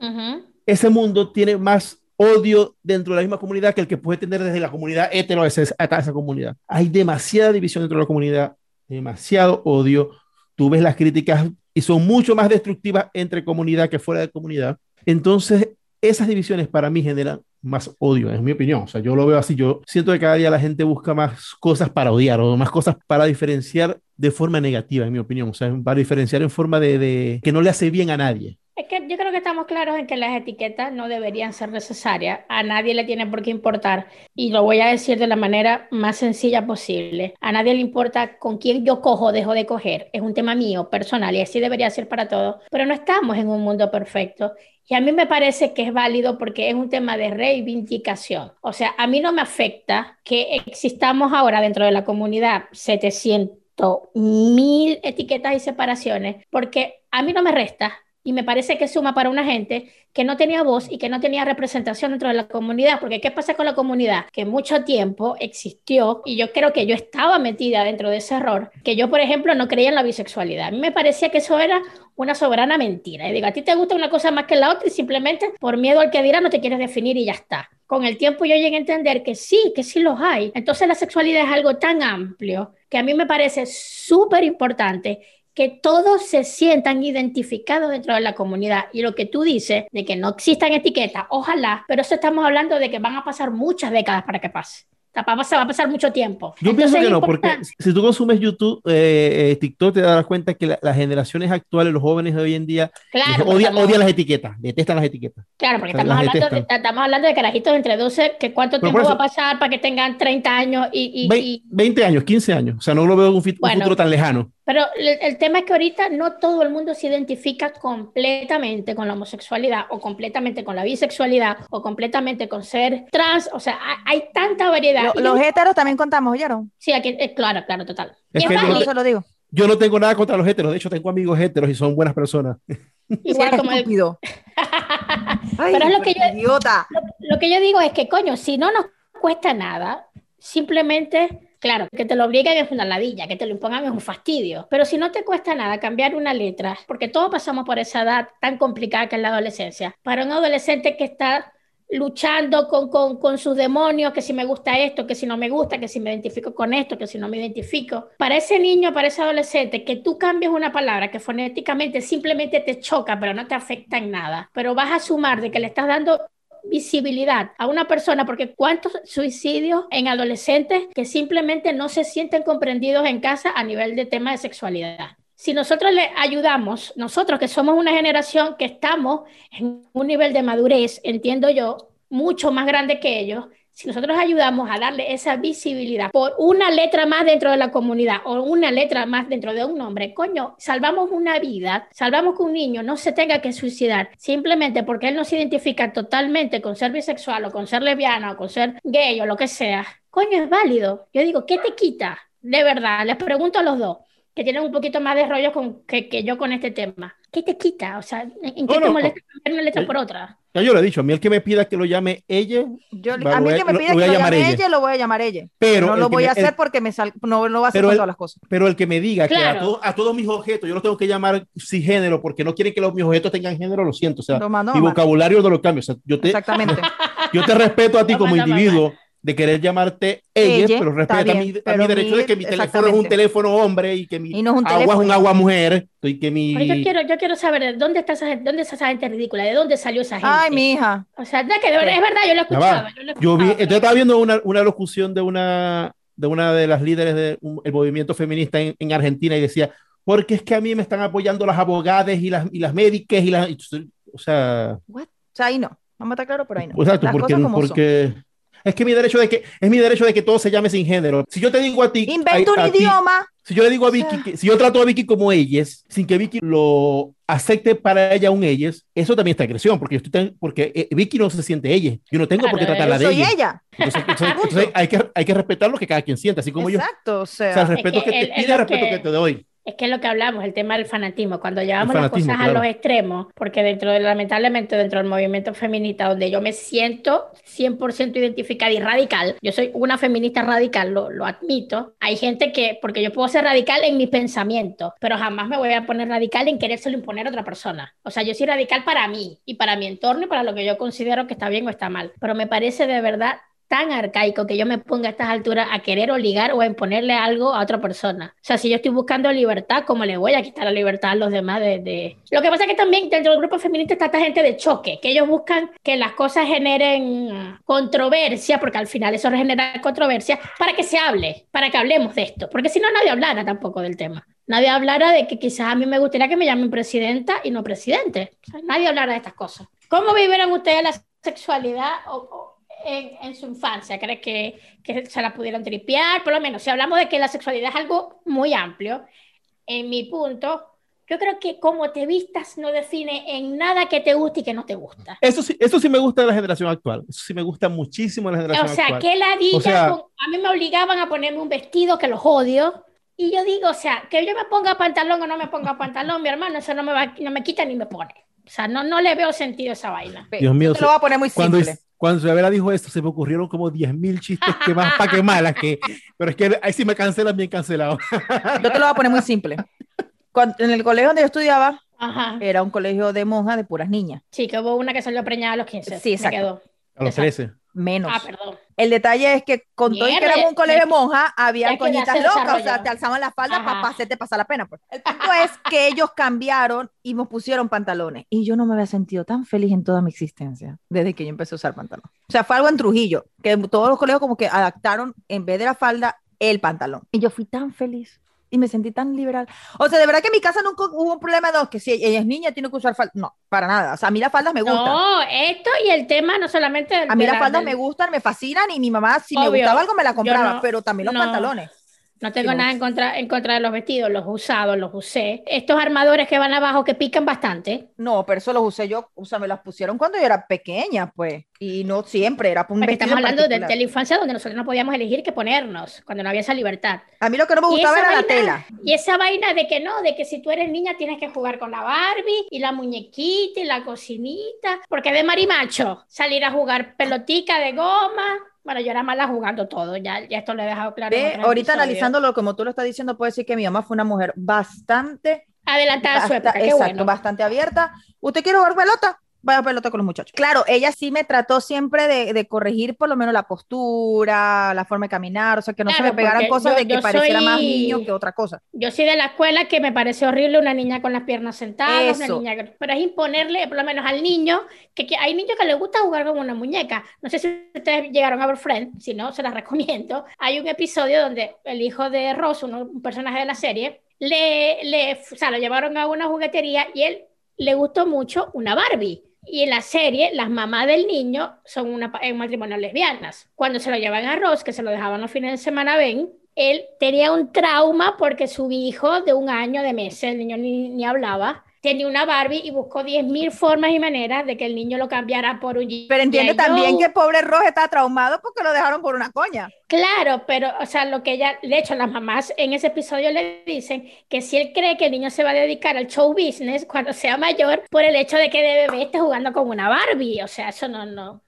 Speaker 2: Ujú.
Speaker 3: ese mundo tiene más odio dentro de la misma comunidad que el que puede tener desde la comunidad hetero a esa, comunidad. Hay demasiada división dentro de la comunidad, demasiado odio. Tú ves las críticas y son mucho más destructivas entre comunidad que fuera de comunidad. Entonces, esas divisiones para mí generan más odio, es mi opinión. O sea, yo lo veo así. Yo siento que cada día la gente busca más cosas para odiar o más cosas para diferenciar de forma negativa, en mi opinión. O sea, para diferenciar en forma de, de que no le hace bien a nadie.
Speaker 2: Es que yo creo que estamos claros en que las etiquetas no deberían ser necesarias, a nadie le tiene por qué importar, y lo voy a decir de la manera más sencilla posible. A nadie le importa con quién yo cojo o dejo de coger, es un tema mío, personal, y así debería ser para todos, pero no estamos en un mundo perfecto. Y a mí me parece que es válido porque es un tema de reivindicación. O sea, a mí no me afecta que existamos ahora dentro de la comunidad 700 mil etiquetas y separaciones, porque a mí no me resta Y me parece que suma para una gente que no tenía voz y que no tenía representación dentro de la comunidad. Porque ¿qué pasa con la comunidad? Que mucho tiempo existió, y yo creo que yo estaba metida dentro de ese error, que yo, por ejemplo, no creía en la bisexualidad. A mí me parecía que eso era una soberana mentira. Y digo, a ti te gusta una cosa más que la otra y simplemente por miedo al que dirá no te quieres definir y ya está. Con el tiempo yo llegué a entender que sí, que sí los hay. Entonces la sexualidad es algo tan amplio que a mí me parece súper importante que todos se sientan identificados dentro de la comunidad. Y lo que tú dices de que no existan etiquetas, ojalá, pero eso estamos hablando de que van a pasar muchas décadas para que pase. Va a, pasar, va a pasar mucho tiempo.
Speaker 3: Yo pienso que no, porque si tú consumes YouTube, eh, eh, TikTok, te darás cuenta que las generaciones actuales, los jóvenes de hoy en día, odian, las etiquetas, detestan las etiquetas.
Speaker 2: Claro, porque estamos hablando, de, estamos hablando, de, carajitos entre 12, que cuánto tiempo va a pasar para que tengan 30 años y, y,
Speaker 3: 20, años, 15 años. O sea, no lo veo en un, futuro tan lejano.
Speaker 2: Pero el, tema es que ahorita no todo el mundo se identifica completamente con la homosexualidad o completamente con la bisexualidad o completamente con ser trans. O sea, hay, tanta variedad.
Speaker 1: los heteros también contamos, ¿oyeron?
Speaker 2: Sí, aquí, eh, claro, claro, total.
Speaker 3: Es que yo, se lo digo. Yo no tengo nada contra los heteros. De hecho, tengo amigos heteros y son buenas personas.
Speaker 2: Igual como el... Pero es lo que yo... Idiota. lo que yo digo es que, coño, si no nos cuesta nada, simplemente Claro, que te lo obliguen es una ladilla, que te lo impongan es un fastidio. Pero si no te cuesta nada cambiar una letra, porque todos pasamos por esa edad tan complicada que es la adolescencia, para un adolescente que está luchando con, con, con, sus demonios, que si me gusta esto, que si no me gusta, que si me identifico con esto, que si no me identifico. Para ese niño, para ese adolescente, que tú cambies una palabra que fonéticamente simplemente te choca, pero no te afecta en nada, pero vas a sumar de que le estás dando visibilidad a una persona, porque cuántos suicidios en adolescentes que simplemente no se sienten comprendidos en casa a nivel de tema de sexualidad. Si nosotros le ayudamos, nosotros que somos una generación que estamos en un nivel de madurez, entiendo yo, mucho más grande que ellos, si nosotros ayudamos a darle esa visibilidad por una letra más dentro de la comunidad o una letra más dentro de un nombre, coño, salvamos una vida, salvamos que un niño no se tenga que suicidar simplemente porque él no se identifica totalmente con ser bisexual o con ser lesbiana o con ser gay o lo que sea. Coño, es válido. Yo digo, ¿qué te quita? De verdad, les pregunto a los dos que tienen un poquito más de rollo con, que, que yo con este tema. ¿Qué te quita? O sea, ¿en qué te molesta cambiar una letra por otra?
Speaker 3: Ya yo le he dicho, a mí el que me pida que lo llame ella,
Speaker 1: yo, a mí el que me pida que lo llame ella. lo voy a llamar ella. Pero no lo voy a hacer porque me sal, no, no va a hacer todas las cosas.
Speaker 3: Pero el que me diga que a, a, todos mis objetos yo los tengo que llamar género porque no quieren que los, mis objetos tengan género, lo siento. O sea, mi vocabulario no lo cambio. O sea, yo te, Exactamente. yo te respeto a ti como individuo de querer llamarte ella, pero respeta mi, a mi derecho de que mi teléfono es un teléfono hombre y que mi agua es un agua mujer. Y que mi...
Speaker 2: yo, quiero, yo quiero saber dónde está, esa, dónde está esa gente ridícula, de dónde salió esa gente.
Speaker 1: Ay, mi hija.
Speaker 2: O sea, es, que, es verdad, yo lo he escuchado.
Speaker 3: Yo, vi, entonces estaba viendo una, una locución de una, de una de las líderes del movimiento feminista en, en, Argentina y decía, porque es que a mí me están apoyando las abogadas y las, y las médicas y las... o sea...
Speaker 1: What? O sea, ahí no. Vamos a estar claro por ahí no.
Speaker 3: Exacto, porque, porque es que mi derecho de que es mi derecho de que todo se llame sin género. Si yo te digo a ti,
Speaker 1: invento un idioma.
Speaker 3: si yo le digo a Vicky, si yo trato a Vicky como ellas, sin que Vicky lo acepte para ella un ellas, eso también está agresión, porque estoy porque eh, Vicky no se siente ella. Yo no tengo por qué tratarla de ella.
Speaker 1: ella.
Speaker 3: Entonces, hay que hay que respetar lo que cada quien siente, así como yo.
Speaker 1: Exacto, o sea,
Speaker 3: o sea el respeto que, te pide, el respeto que te doy.
Speaker 2: Es que es lo que hablamos, el tema del fanatismo, cuando llevamos las cosas a los extremos, porque dentro de, lamentablemente, dentro del movimiento feminista, donde yo me siento 100% identificada y radical, yo soy una feminista radical, lo, lo admito, hay gente que, porque yo puedo ser radical en mi pensamiento, pero jamás me voy a poner radical en querérselo imponer a otra persona. O sea, yo soy radical para mí y para mi entorno y para lo que yo considero que está bien o está mal, pero me parece de verdad tan arcaico que yo me ponga a estas alturas a querer obligar o a imponerle algo a otra persona. O sea, si yo estoy buscando libertad, ¿cómo le voy a quitar la libertad a los demás de, Lo que pasa es que también dentro del grupo feminista está esta gente de choque, que ellos buscan que las cosas generen controversia, porque al final eso genera controversia, para que se hable, para que hablemos de esto, porque si no nadie hablara tampoco del tema. Nadie hablara de que quizás a mí me gustaría que me llamen presidenta y no presidente. nadie hablara de estas cosas. ¿Cómo vivieron ustedes la sexualidad o, en, su infancia? ¿Crees que, que, se la pudieron tripear? Por lo menos, si hablamos de que la sexualidad es algo muy amplio, en mi punto, yo creo que cómo te vistas no define en nada que te guste y que no te gusta.
Speaker 3: Eso sí, eso sí me gusta de la generación actual. Eso sí me gusta muchísimo de la generación actual.
Speaker 2: O sea, qué ladilla. a mí me obligaban a ponerme un vestido que los odio Y yo digo, o sea, que yo me ponga pantalón o no me ponga pantalón, mi hermano, eso no me, va, no me quita ni me pone. O sea, no, no le veo sentido a esa vaina.
Speaker 3: Dios mío,
Speaker 1: Yo te lo voy a poner muy
Speaker 3: cuando,
Speaker 1: simple.
Speaker 3: cuando Isabela dijo esto, se me ocurrieron como 10.000 chistes que más para que malas, que, pero es que ahí sí me cancelan bien cancelado.
Speaker 1: Yo te lo voy a poner muy simple. Cuando- en el colegio donde yo estudiaba,
Speaker 2: Ajá.
Speaker 1: era un colegio de monjas de puras niñas.
Speaker 2: Sí, que hubo una que salió preñada a los 15.
Speaker 1: Sí,
Speaker 2: me
Speaker 1: exacto.
Speaker 2: quedó.
Speaker 3: A los
Speaker 2: Exacto.
Speaker 3: 13.
Speaker 1: Menos.
Speaker 2: Ah, perdón.
Speaker 1: El detalle es que con todo y que éramos un colegio de monjas, había coñitas locas, o sea, te alzaban la falda para hacerte pasar la pena. Pues. El punto es que ellos cambiaron y nos pusieron pantalones. Y yo no me había sentido tan feliz en toda mi existencia desde que yo empecé a usar pantalón. O sea, fue algo en Trujillo, que todos los colegios como que adaptaron en vez de la falda el pantalón. Y yo fui tan feliz. Y me sentí tan liberal. O sea, de verdad que en mi casa nunca hubo un problema de "No, que si ella es niña tiene que usar falda. No, para nada. O sea, a mí las faldas me gustan.
Speaker 2: No, esto y el tema no solamente.
Speaker 1: A mí las
Speaker 2: la-
Speaker 1: faldas
Speaker 2: del-
Speaker 1: me gustan, me fascinan y mi mamá si me gustaba algo me la compraba,
Speaker 2: no-
Speaker 1: pero también los
Speaker 2: no.
Speaker 1: pantalones.
Speaker 2: No tengo nada en contra, en contra de los vestidos, los usados, los usé. Estos armadores que van abajo que pican bastante.
Speaker 1: No, pero eso los usé yo, o sea, me las pusieron cuando yo era pequeña, pues, y no siempre, era un
Speaker 2: Porque estamos hablando de, de la infancia donde nosotros no podíamos elegir qué ponernos, cuando no había esa libertad.
Speaker 1: A mí lo que no me gustaba era la
Speaker 2: vaina-
Speaker 1: tela.
Speaker 2: Y esa vaina de que no, de que si tú eres niña tienes que jugar con la Barbie y la muñequita y la cocinita, porque de marimacho salir a jugar pelotica de goma. Bueno, yo era mala jugando todo, ya, ya esto lo he dejado claro.
Speaker 1: Ve, ahorita
Speaker 2: episodios.
Speaker 1: analizándolo como tú lo estás diciendo, puedo decir que mi mamá fue una mujer bastante,
Speaker 2: Adelantada a su época, qué
Speaker 1: exacto,
Speaker 2: bueno.
Speaker 1: bastante abierta. ¿Usted quiere jugar pelota? Vaya a pelota con los muchachos. Claro, ella sí me trató siempre de, de corregir por lo menos la postura, la forma de caminar, o sea, que no se
Speaker 2: Claro,
Speaker 1: me pegaran cosas
Speaker 2: yo-
Speaker 1: de que pareciera más
Speaker 2: soy-
Speaker 1: niño que otra cosa.
Speaker 2: Yo soy de la escuela que me parece horrible una niña con las piernas sentadas,
Speaker 1: Eso.
Speaker 2: una niña, pero es imponerle por lo menos al niño, que, que hay niños que les gusta jugar con una muñeca. No sé si ustedes llegaron a ver Friends, si no, se las recomiendo. Hay un episodio donde el hijo de Ross, uno- un personaje de la serie, le, le, o sea, lo llevaron a una juguetería y él le gustó mucho una Barbie. Y en la serie, las mamás del niño son una, en matrimonio lesbianas. Cuando se lo llevan a Ross, que se lo dejaban los fines de semana, ven, él tenía un trauma porque su hijo de un año de meses, el niño ni, ni hablaba, tenía una Barbie y buscó 10.000 formas y maneras de que el niño lo cambiara por un.
Speaker 1: Pero entiende también que el pobre Ross está traumado porque lo dejaron por una coña.
Speaker 2: Claro, pero, o sea, lo que ella, de hecho, las mamás en ese episodio le dicen que si él cree que el niño se va a dedicar al show business cuando sea mayor, por el hecho de que de bebé esté jugando con una Barbie, o sea, eso no, no.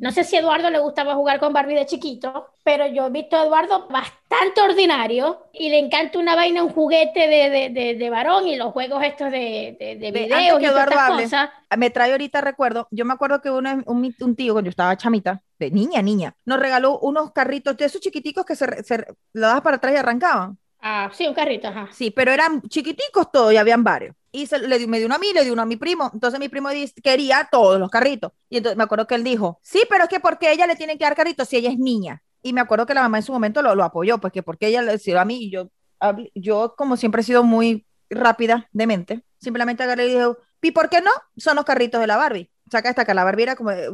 Speaker 2: No sé si a Eduardo le gustaba jugar con Barbie de chiquito, pero yo he visto a Eduardo bastante ordinario y le encanta una vaina, un juguete de, de, de, de varón y los juegos estos de, de, de videos y todas cosas.
Speaker 1: me trae ahorita recuerdo, yo me acuerdo que uno, un, un tío, cuando yo estaba chamita, de niña, niña, nos regaló unos carritos de esos chiquiticos que se, se lo dabas para atrás y arrancaban.
Speaker 2: Ah, sí, un carrito, ajá.
Speaker 1: Sí, pero eran chiquiticos todos y habían varios. Y se, le dio, me dio uno a mí, le dio uno a mi primo. Entonces mi primo dice- quería todos los carritos. Y entonces me acuerdo que él dijo, sí, pero es que porque ella le tiene que dar carritos si ella es niña. Y me acuerdo que la mamá en su momento lo, lo apoyó, pues que porque ella le decía a mí, y yo, yo como siempre he sido muy rápida de mente, simplemente agarré y dije, ¿y por qué no? Son los carritos de la Barbie. Saca esta que la Barbie era como, eh,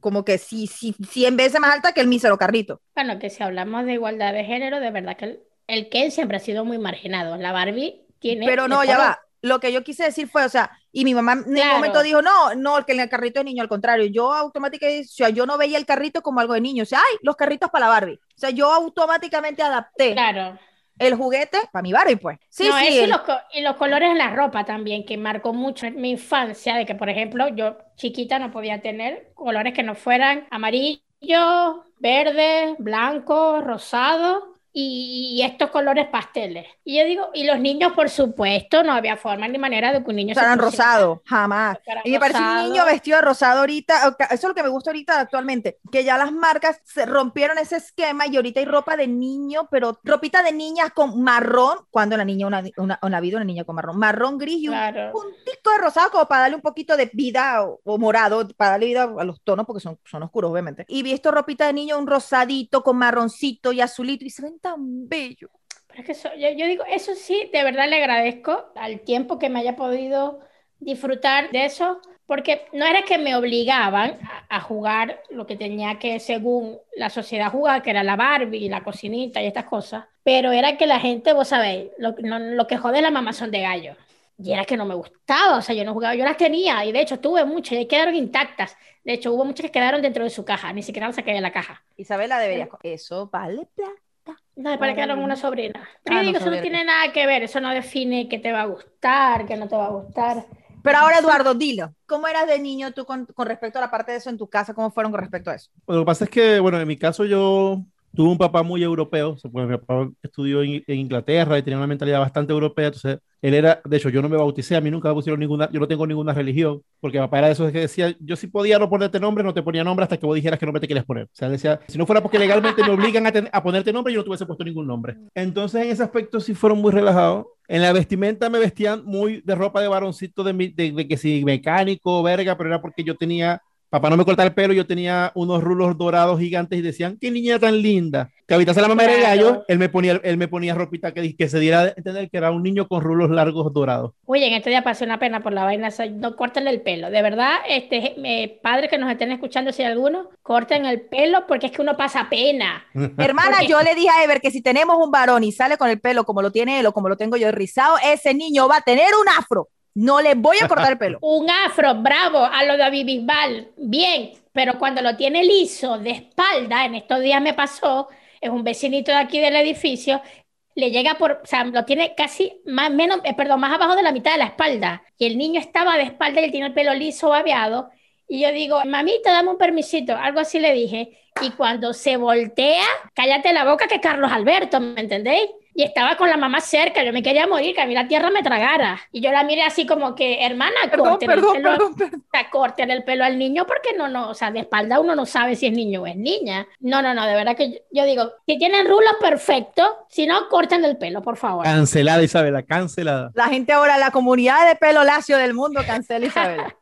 Speaker 1: como que sí, sí, 100 veces más alta que el mísero carrito.
Speaker 2: Bueno, que si hablamos de igualdad de género, de verdad que el, el Ken siempre ha sido muy marginado. La Barbie tiene.
Speaker 1: Pero no, ya va. Lo que yo quise decir fue, o sea, y mi mamá en
Speaker 2: Claro.
Speaker 1: momento dijo, no, no, el que en el carrito es niño, al contrario, yo automáticamente, o sea, yo no veía el carrito como algo de niño, o sea, ay, los carritos para la Barbie. O sea, yo automáticamente adapté
Speaker 2: Claro.
Speaker 1: el juguete para mi Barbie, pues. Sí,
Speaker 2: no,
Speaker 1: sí.
Speaker 2: eso y los, y los colores en la ropa también, que marcó mucho en mi infancia, de que, por ejemplo, yo chiquita no podía tener colores que no fueran amarillo, verde, blanco, rosado. Y, estos colores pasteles. Y yo digo, y los niños, por supuesto, no había forma ni manera de que un niño se
Speaker 1: Fueran
Speaker 2: pusiera-
Speaker 1: rosado, jamás. Y me parece un niño vestido de rosado ahorita, o eso es lo que me gusta ahorita actualmente, que ya las marcas se rompieron ese esquema y ahorita hay ropa de niño, pero ropita de niñas con marrón, cuando la niña, una, una, una vida, una niña con marrón, marrón gris y un
Speaker 2: Claro.
Speaker 1: puntito de rosado como para darle un poquito de vida o, o morado, para darle vida a los tonos porque son, son oscuros, obviamente. Y vi esto ropita de niño, un rosadito con marroncito y azulito y se ven tan bellos.
Speaker 2: Pero es que eso- yo, yo digo, eso sí, de verdad le agradezco al tiempo que me haya podido disfrutar de eso, porque no era que me obligaban a, a jugar lo que tenía que, según la sociedad, jugar, que era la Barbie, la cocinita y estas cosas, pero era que la gente, vos sabéis, lo, no- lo que jode la mamá son de gallo. Y era que no me gustaba, o sea, yo no jugaba, yo las tenía, y de hecho tuve muchas, y quedaron intactas. De hecho, hubo muchas que quedaron dentro de su caja, ni siquiera las saqué de la caja.
Speaker 1: Isabela debería. Eso vale plata.
Speaker 2: No, me parece que era una sobrina. Pero
Speaker 1: Ah,
Speaker 2: yo
Speaker 1: no
Speaker 2: digo, eso no tiene nada que ver, eso no define qué te va a gustar, qué no te va a gustar.
Speaker 1: Pero ahora, Eduardo, dilo. ¿Cómo eras de niño tú con, con respecto a la parte de eso en tu casa? ¿Cómo fueron con respecto a eso?
Speaker 3: Lo que pasa es que, bueno, en mi caso yo tuve un papá muy europeo, o sea, pues, mi papá estudió en, en Inglaterra y tenía una mentalidad bastante europea, entonces él era, de hecho, yo no me bauticé, a mí nunca me pusieron ninguna, yo no tengo ninguna religión, porque mi papá era de esos que decía, yo sí podía no ponerte nombre, no te ponía nombre hasta que vos dijeras que nombre te querías poner. O sea, decía, si no fuera porque legalmente me obligan a, ten- a ponerte nombre, yo no te hubiese puesto ningún nombre. Entonces, en ese aspecto sí fueron muy relajados. En la vestimenta me vestían muy de ropa de varoncito, de, mi- de, de que si mecánico, verga, pero era porque yo tenía Papá no me cortaba el pelo, yo tenía unos rulos dorados gigantes y decían, qué niña tan linda. Que habitase la mamá de
Speaker 2: Claro.
Speaker 3: gallo, él me ponía, él me ponía ropita que, que se diera a entender que era un niño con rulos largos dorados.
Speaker 2: Oye, en este día pasé una pena por la vaina, no corten el pelo. De verdad, este, eh, padres que nos estén escuchando, si hay alguno, corten el pelo porque es que uno pasa pena.
Speaker 1: Hermana,
Speaker 2: Porque-
Speaker 1: yo le dije a Ever que si tenemos un varón y sale con el pelo como lo tiene él o como lo tengo yo rizado, ese niño va a tener un afro. No le voy a cortar el pelo.
Speaker 2: Un afro, bravo, a lo David Bisbal, bien, pero cuando lo tiene liso de espalda, en estos días me pasó, es un vecinito de aquí del edificio, le llega por, o sea, lo tiene casi más, menos, eh, perdón, más abajo de la mitad de la espalda, y el niño estaba de espalda y él tiene el pelo liso, babeado, y yo digo, mamita, dame un permisito, algo así le dije, y cuando se voltea, cállate la boca que Carlos Alberto, ¿me entendéis? Y estaba con la mamá cerca, yo me quería morir, que a mí la tierra me tragara. Y yo la miré así como que, hermana, córtele el el pelo al niño porque no, no, o sea, de espalda uno no sabe si es niño o es niña. No, no, no, de verdad que yo, yo digo, si tienen rulos, perfecto, si no, corten el pelo, por favor.
Speaker 3: Cancelada, Isabela, cancelada.
Speaker 1: La gente ahora, la comunidad de pelo lacio del mundo cancela Isabel.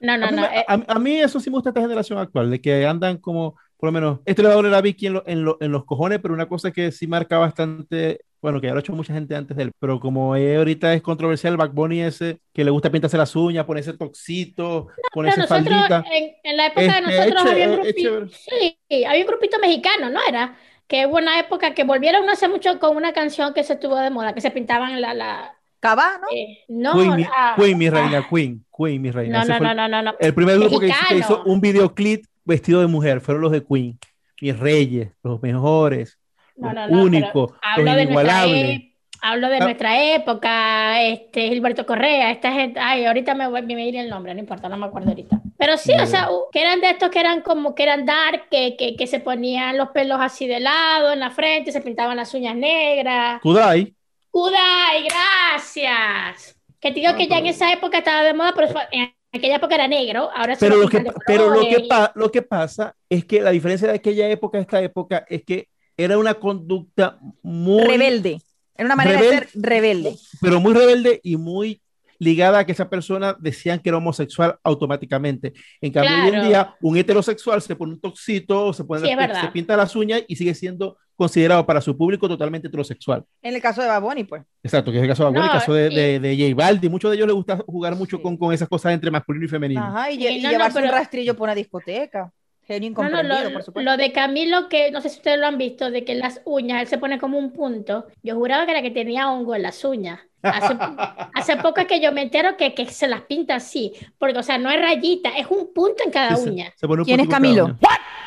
Speaker 2: No, no,
Speaker 3: a, mí,
Speaker 2: no.
Speaker 3: me-
Speaker 2: eh,
Speaker 3: a- a mí eso sí me gusta esta generación actual, de que andan como, por lo menos, esto le va a doler a Vicky en, lo- en, lo- en los cojones, pero una cosa que sí marca bastante, bueno, que ya lo ha hecho mucha gente antes de él, pero como ahorita es controversial el Back Bunny ese, que le gusta pintarse las uñas, ponerse toxito, ponerse
Speaker 2: nosotros,
Speaker 3: faldita.
Speaker 2: en, en la época de
Speaker 3: Este,
Speaker 2: nosotros
Speaker 3: es
Speaker 2: había un
Speaker 3: chévere, es
Speaker 2: grupito,
Speaker 3: chévere.
Speaker 2: sí, había un grupito mexicano, ¿no era? Que hubo una época que volvieron no hace mucho con una canción que se estuvo de moda, que se pintaban la, la,
Speaker 1: Cabá, ¿no?
Speaker 2: eh, no,
Speaker 3: Queen, mi,
Speaker 2: ah,
Speaker 3: Queen, mi reina,
Speaker 2: ah,
Speaker 3: Queen, Queen, mi reina.
Speaker 2: No, no, no,
Speaker 3: el-
Speaker 2: no, no, no.
Speaker 3: El primer grupo que hizo, que hizo un videoclip vestido de mujer fueron los de Queen. Mis reyes, los mejores,
Speaker 2: No,
Speaker 3: los
Speaker 2: no, no,
Speaker 3: únicos,
Speaker 2: hablo
Speaker 3: los
Speaker 2: de nuestra
Speaker 3: inigualables.
Speaker 2: hablo de
Speaker 3: Ah.
Speaker 2: nuestra época, este Gilberto Correa, esta gente, ay, ahorita me voy me iré el nombre, no importa, no me acuerdo ahorita. Pero sí, o sea, que eran de estos que eran como que eran dark, que, que, que se ponían los pelos así de lado, en la frente, se pintaban las uñas negras.
Speaker 3: Kudai,
Speaker 2: ¡Kudai, gracias! Que te digo
Speaker 3: Ah,
Speaker 2: que ya en esa época estaba de moda, pero en aquella época era negro, ahora
Speaker 3: Pero
Speaker 2: lo
Speaker 3: que, pero lo que, pa- lo que pasa es que la diferencia de aquella época a esta época es que era una conducta muy,
Speaker 1: Rebelde. Era una manera
Speaker 3: Rebelde.
Speaker 1: de ser rebelde.
Speaker 3: pero muy rebelde y muy ligada a que esa persona decían que era homosexual automáticamente. En cambio, hoy en
Speaker 2: Claro.
Speaker 3: día, un heterosexual se pone un toxito, se, pone
Speaker 2: Sí, es
Speaker 3: se pinta las uñas y sigue siendo considerado para su público totalmente heterosexual.
Speaker 1: En el caso de Baboni, pues.
Speaker 3: Exacto, que es el caso de Agüero,
Speaker 2: No,
Speaker 3: el caso de,
Speaker 2: y-
Speaker 3: de, de J Baldi. Muchos de ellos les gusta jugar mucho
Speaker 1: Sí.
Speaker 3: con, con esas cosas entre masculino y femenino.
Speaker 1: Ajá, y, lle- y
Speaker 2: no, no,
Speaker 1: llevarse
Speaker 2: pero-
Speaker 1: un rastrillo por una discoteca. Genio
Speaker 2: No, no,
Speaker 1: incomprendido,
Speaker 2: lo,
Speaker 1: por supuesto.
Speaker 2: lo de Camilo, que no sé si ustedes lo han visto, de que las uñas, él se pone como un punto. Yo juraba que era que tenía hongo en las uñas. Hace, hace poco es que yo me entero que, que se las pinta así, porque, o sea, no es rayita, es un punto en cada
Speaker 3: Sí,
Speaker 2: uña.
Speaker 3: se
Speaker 1: ¿Quién es Camilo?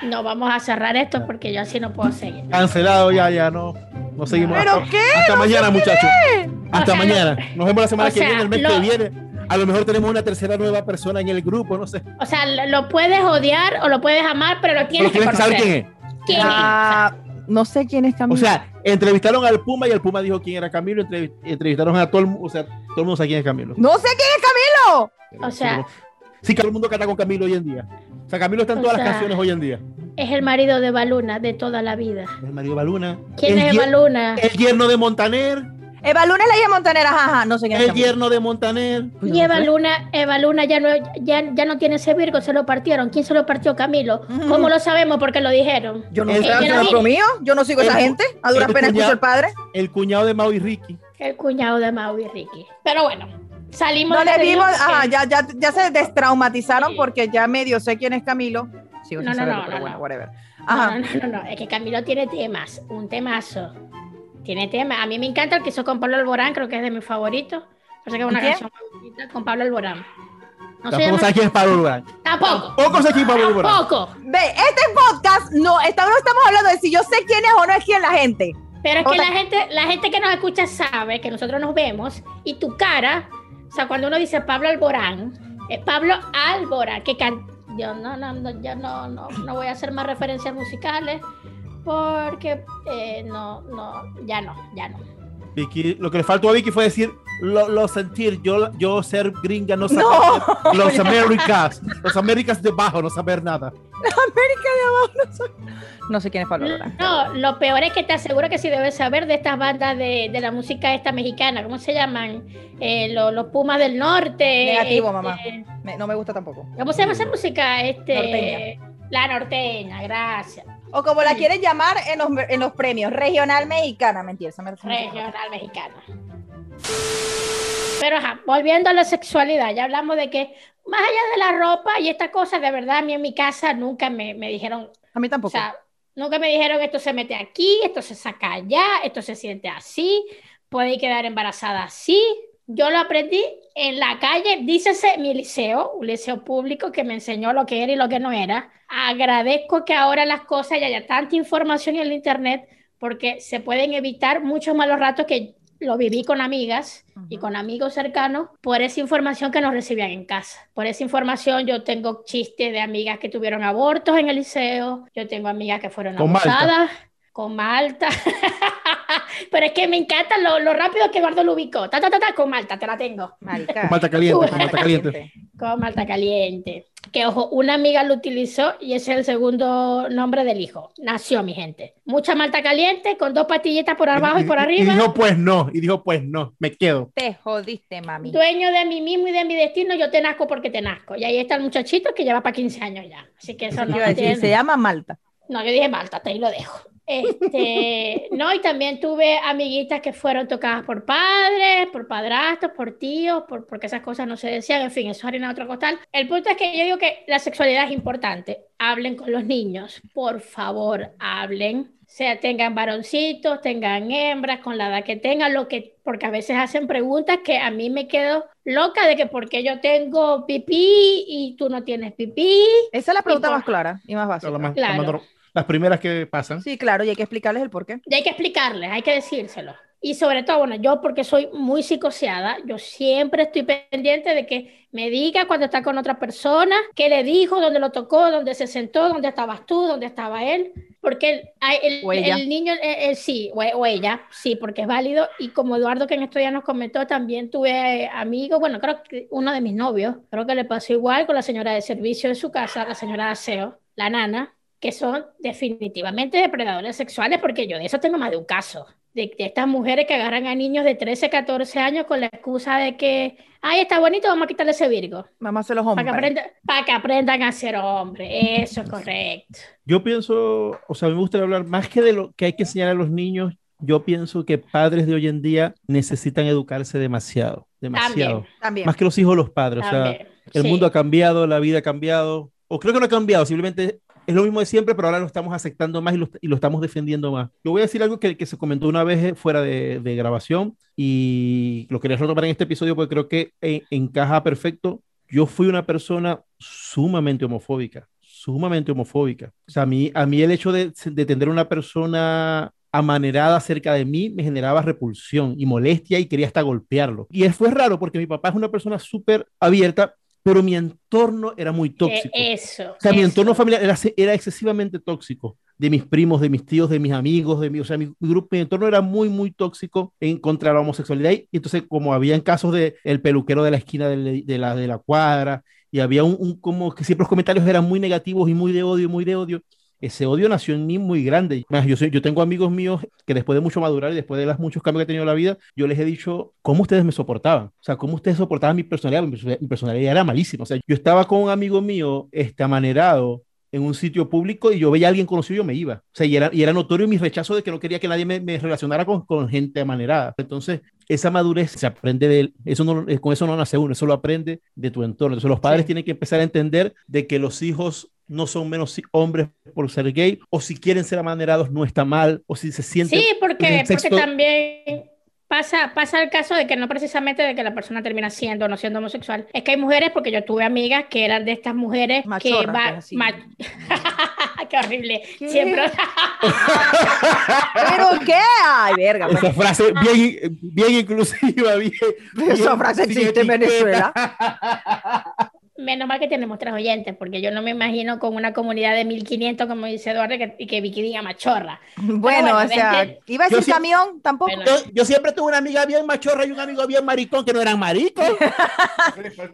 Speaker 2: No, vamos a cerrar esto porque yo así no puedo seguir.
Speaker 3: Cancelado ya, ya no. No seguimos.
Speaker 1: ¿Pero
Speaker 3: hasta,
Speaker 1: qué?
Speaker 3: hasta mañana, muchachos. Hasta
Speaker 2: O sea,
Speaker 3: mañana. Nos vemos la semana
Speaker 2: o
Speaker 3: que
Speaker 2: sea,
Speaker 3: viene, el mes
Speaker 2: lo-
Speaker 3: que viene. A lo mejor tenemos una tercera nueva persona en el grupo, no sé.
Speaker 2: O sea, lo, lo puedes odiar o lo puedes amar, pero lo
Speaker 3: Pero
Speaker 2: tienes que
Speaker 3: tienes que saber quién es.
Speaker 2: ¿Quién es?
Speaker 1: Ah, no sé quién es Camilo.
Speaker 3: O sea, entrevistaron al Puma y el Puma dijo quién era Camilo. entrev- Entrevistaron a todo el mundo. O sea, todo el mundo sabe quién es Camilo.
Speaker 1: no sé quién es Camilo.
Speaker 2: O sea-
Speaker 3: Sí, que todo el mundo canta con Camilo hoy en día. O sea, Camilo está en todas
Speaker 2: sea-
Speaker 3: las canciones hoy en día.
Speaker 2: Es el marido de Baluna de toda la vida.
Speaker 3: Es Mario Baluna.
Speaker 2: ¿Quién
Speaker 3: el
Speaker 2: es Baluna?
Speaker 3: El yerno de Montaner.
Speaker 1: Eva Luna es la hija Montanera, ajá, no sé quién es
Speaker 3: El yerno de Montaner.
Speaker 2: Y Eva Luna, Eva Luna ya no, ya, ya no tiene ese Virgo, se lo partieron. ¿Quién se lo partió? Camilo.
Speaker 1: Ujú.
Speaker 2: ¿Cómo lo sabemos? Porque lo dijeron.
Speaker 1: Yo no
Speaker 3: El-
Speaker 1: sé,
Speaker 2: el-
Speaker 1: ¿es otro mío? Yo no sigo a esa
Speaker 3: el-
Speaker 1: gente. A duras
Speaker 3: el
Speaker 1: penas escucho
Speaker 3: cuñado-
Speaker 1: al padre.
Speaker 3: El cuñado de Mau y Ricky.
Speaker 2: El cuñado de Mau y Ricky. Pero bueno, salimos
Speaker 1: No
Speaker 2: de
Speaker 1: le
Speaker 2: este
Speaker 1: vimos, ajá, ya, ya, ya se destraumatizaron
Speaker 2: Sí.
Speaker 1: porque ya medio sé quién es Camilo. Sigo
Speaker 2: No, no,
Speaker 1: saberlo,
Speaker 2: no,
Speaker 1: pero
Speaker 2: no,
Speaker 1: bueno,
Speaker 2: no.
Speaker 1: whatever.
Speaker 2: No,
Speaker 1: Ajá.
Speaker 2: no, no, no, es que Camilo tiene temas, un temazo. Tiene temas. A mí me encanta el que hizo con Pablo Alborán, creo que es de mis favoritos. Parece que es una
Speaker 1: ¿Quién?
Speaker 2: canción muy bonita con Pablo Alborán. No
Speaker 3: Tampoco
Speaker 2: llama-
Speaker 3: sabes quién es Pablo Alborán.
Speaker 2: Tampoco.
Speaker 3: Tampoco sé quién es Pablo Alborán.
Speaker 2: Tampoco.
Speaker 1: Ve, este podcast no, esta- no estamos hablando de si yo sé quién es o no es quién la gente.
Speaker 2: Pero es que la gente, la gente que nos escucha sabe que nosotros nos vemos y tu cara, o sea, cuando uno dice Pablo Alborán, es Pablo Alborán, que can... yo no, no, no, yo no, no, no voy a hacer más referencias musicales porque eh, no, no, ya no, ya no.
Speaker 3: Vicky, lo que le faltó a Vicky fue decir lo, lo sentir, yo, yo ser gringa, no saber
Speaker 1: No.
Speaker 3: los Américas, los Américas de abajo, no saber nada.
Speaker 1: América de abajo no sé. No sé quién es Pablo.
Speaker 2: No, lo peor es que te aseguro que sí debes saber de estas bandas de, de la música esta mexicana, ¿cómo se llaman? Eh, lo- los Pumas del Norte.
Speaker 1: Negativo,
Speaker 2: este,
Speaker 1: mamá. Me- no me gusta tampoco.
Speaker 2: ¿Cómo se llama esa música? Este,
Speaker 1: Norteña.
Speaker 2: La norteña, gracias.
Speaker 1: O como la quieren llamar en los, en los premios, regional mexicana, mentira. esa me-
Speaker 2: Regional mexicana. Pero ajá, volviendo a la sexualidad, ya hablamos de que más allá de la ropa y esta cosa, de verdad, a mí en mi casa nunca me, me dijeron,
Speaker 1: A mí
Speaker 2: o
Speaker 1: tampoco.
Speaker 2: sea, nunca me dijeron esto se mete aquí, esto se saca allá, esto se siente así, puede quedar embarazada así. Yo lo aprendí en la calle, dícese mi liceo, un liceo público que me enseñó lo que era y lo que no era. Agradezco que ahora las cosas ya haya tanta información en el internet porque se pueden evitar muchos malos ratos que lo viví con amigas y con amigos cercanos por esa información que nos recibían en casa. Por esa información yo tengo chistes de amigas que tuvieron abortos en el liceo, yo tengo amigas que fueron
Speaker 3: Malta.
Speaker 2: Con Malta. Pero es que me encanta lo, lo rápido que Eduardo lo ubicó. Ta, ta, ta, ta, con Malta, te la tengo.
Speaker 1: Marica.
Speaker 3: Con Malta caliente,
Speaker 2: Uy.
Speaker 3: con Malta caliente.
Speaker 2: Con Malta caliente. Que ojo, una amiga lo utilizó y ese es el segundo nombre del hijo. Nació mi gente. Mucha Malta caliente con dos pastillitas por abajo y por
Speaker 3: Y
Speaker 2: arriba.
Speaker 3: dijo, pues no, y dijo, pues no, me quedo.
Speaker 1: Te jodiste, mami.
Speaker 2: Dueño de mí mismo y de mi destino, yo te nazco porque te nazco. Y ahí está el muchachito que lleva para 15 años ya. Así que eso no
Speaker 1: decir,
Speaker 2: tiene-
Speaker 1: se llama Malta.
Speaker 2: No, yo dije Malta, te ahí lo dejo. Este, no, y también tuve amiguitas que fueron tocadas por padres, por padrastros, por tíos, por, porque esas cosas no se decían, en fin, eso es harina de otro costal. El punto es que yo digo que la sexualidad es importante. Hablen con los niños, por favor, hablen. Sea, tengan varoncitos, tengan hembras, con la edad que tengan, lo que, porque a veces hacen preguntas que a mí me quedo loca de que por qué yo tengo pipí y tú no tienes pipí.
Speaker 1: Esa es la pregunta
Speaker 2: por-
Speaker 1: más clara y más básica.
Speaker 3: las más-
Speaker 2: Claro.
Speaker 3: las más- las primeras que pasan.
Speaker 1: Sí, claro, y hay que explicarles el porqué.
Speaker 2: Y hay que explicarles, hay que decírselo. Y sobre todo, bueno, yo porque soy muy psicoseada, yo siempre estoy pendiente de que me diga cuando está con otra persona, qué le dijo, dónde lo tocó, dónde se sentó, dónde estabas tú, dónde estaba él. Porque el, el- niño, eh, eh, sí, o, o ella, sí, porque es válido. Y como Eduardo que en estos días nos comentó, también tuve eh, amigos, bueno, creo que uno de mis novios, creo que le pasó igual con la señora de servicio de su casa, la señora de aseo, la nana, que son definitivamente depredadores sexuales, porque yo de eso tengo más de un caso. De, de estas mujeres que agarran a niños de 13, 14 años con la excusa de que, ay, está bonito, vamos a quitarle ese virgo.
Speaker 1: Vamos a hacer los
Speaker 2: Para
Speaker 1: hombres.
Speaker 2: que, para que aprendan a ser hombres. Eso es correcto.
Speaker 3: Yo pienso, o sea, me gustaría hablar más que de lo que hay que enseñar a los niños. Yo pienso que padres de hoy en día necesitan educarse demasiado, demasiado.
Speaker 2: También.
Speaker 1: También.
Speaker 3: Más que los hijos, los padres. O sea, el
Speaker 2: Sí.
Speaker 3: mundo ha cambiado, la vida ha cambiado. O creo que no ha cambiado, simplemente es lo mismo de siempre, pero ahora lo estamos aceptando más y lo, estamos defendiendo más. Yo voy a decir algo que, se comentó una vez eh, fuera de, grabación y lo quería retomar en este episodio porque creo que eh, encaja perfecto. Yo fui una persona sumamente homofóbica, sumamente homofóbica. O sea, a mí, el hecho de, de tener una persona amanerada cerca de mí me generaba repulsión y molestia y quería hasta golpearlo. Y fue raro porque mi papá es una persona súper abierta, pero mi entorno era muy tóxico.
Speaker 2: Eh, eso.
Speaker 3: O sea, mi
Speaker 2: eso.
Speaker 3: entorno familiar era, era excesivamente tóxico. De mis primos, de mis tíos, de mis amigos, de mi, o sea, mi, mi grupo, mi entorno era muy, muy tóxico en contra de la homosexualidad. Y entonces, como habían casos de el peluquero de la esquina de, de la, de la cuadra, y había un, un, como que siempre los comentarios eran muy negativos y muy de odio, muy de odio. Ese odio nació en mí muy grande. Más, yo, soy, yo tengo amigos míos que después de mucho madurar y después de los muchos cambios que he tenido en la vida, yo les he dicho cómo ustedes me soportaban. O sea, cómo ustedes soportaban mi personalidad. Mi, personalidad- era malísima. O sea, yo estaba con un amigo mío, este, amanerado, en un sitio público y yo veía a alguien conocido y yo me iba. O sea, y era, y era notorio mi rechazo de que no quería que nadie me, me relacionara con, con gente amanerada. Entonces, esa madurez se aprende de eso no, eh, con eso no nace uno, eso lo aprende de tu entorno. Entonces, los padres
Speaker 1: Sí.
Speaker 3: tienen que empezar a entender de que los hijos no son menos hombres por ser gay, o si quieren ser amanerados no está mal, o si se sienten
Speaker 2: Sí, porque, porque también pasa, pasa el caso de que no precisamente de que la persona termina siendo o no siendo homosexual. Es que hay mujeres, porque yo tuve amigas que eran de estas mujeres que
Speaker 1: Machorras,
Speaker 2: va,
Speaker 1: pues,
Speaker 2: ma- Qué horrible.
Speaker 1: ¿Qué?
Speaker 2: Siempre.
Speaker 1: ¿Pero qué? Ay, verga. pues.
Speaker 3: Esa frase bien, bien inclusiva, bien.
Speaker 1: Esa
Speaker 3: bien
Speaker 1: frase existe en. Venezuela.
Speaker 2: Menos mal que tenemos tres oyentes, porque yo no me imagino con una comunidad de 1500, como dice Eduardo, que- y que Vicky diga machorra.
Speaker 1: Bueno,
Speaker 2: bueno,
Speaker 1: o sea,
Speaker 2: desde-
Speaker 1: iba a decir camión, tampoco.
Speaker 2: Bueno.
Speaker 3: Yo, yo siempre tuve una amiga bien machorra y un amigo bien maricón que no eran maricos.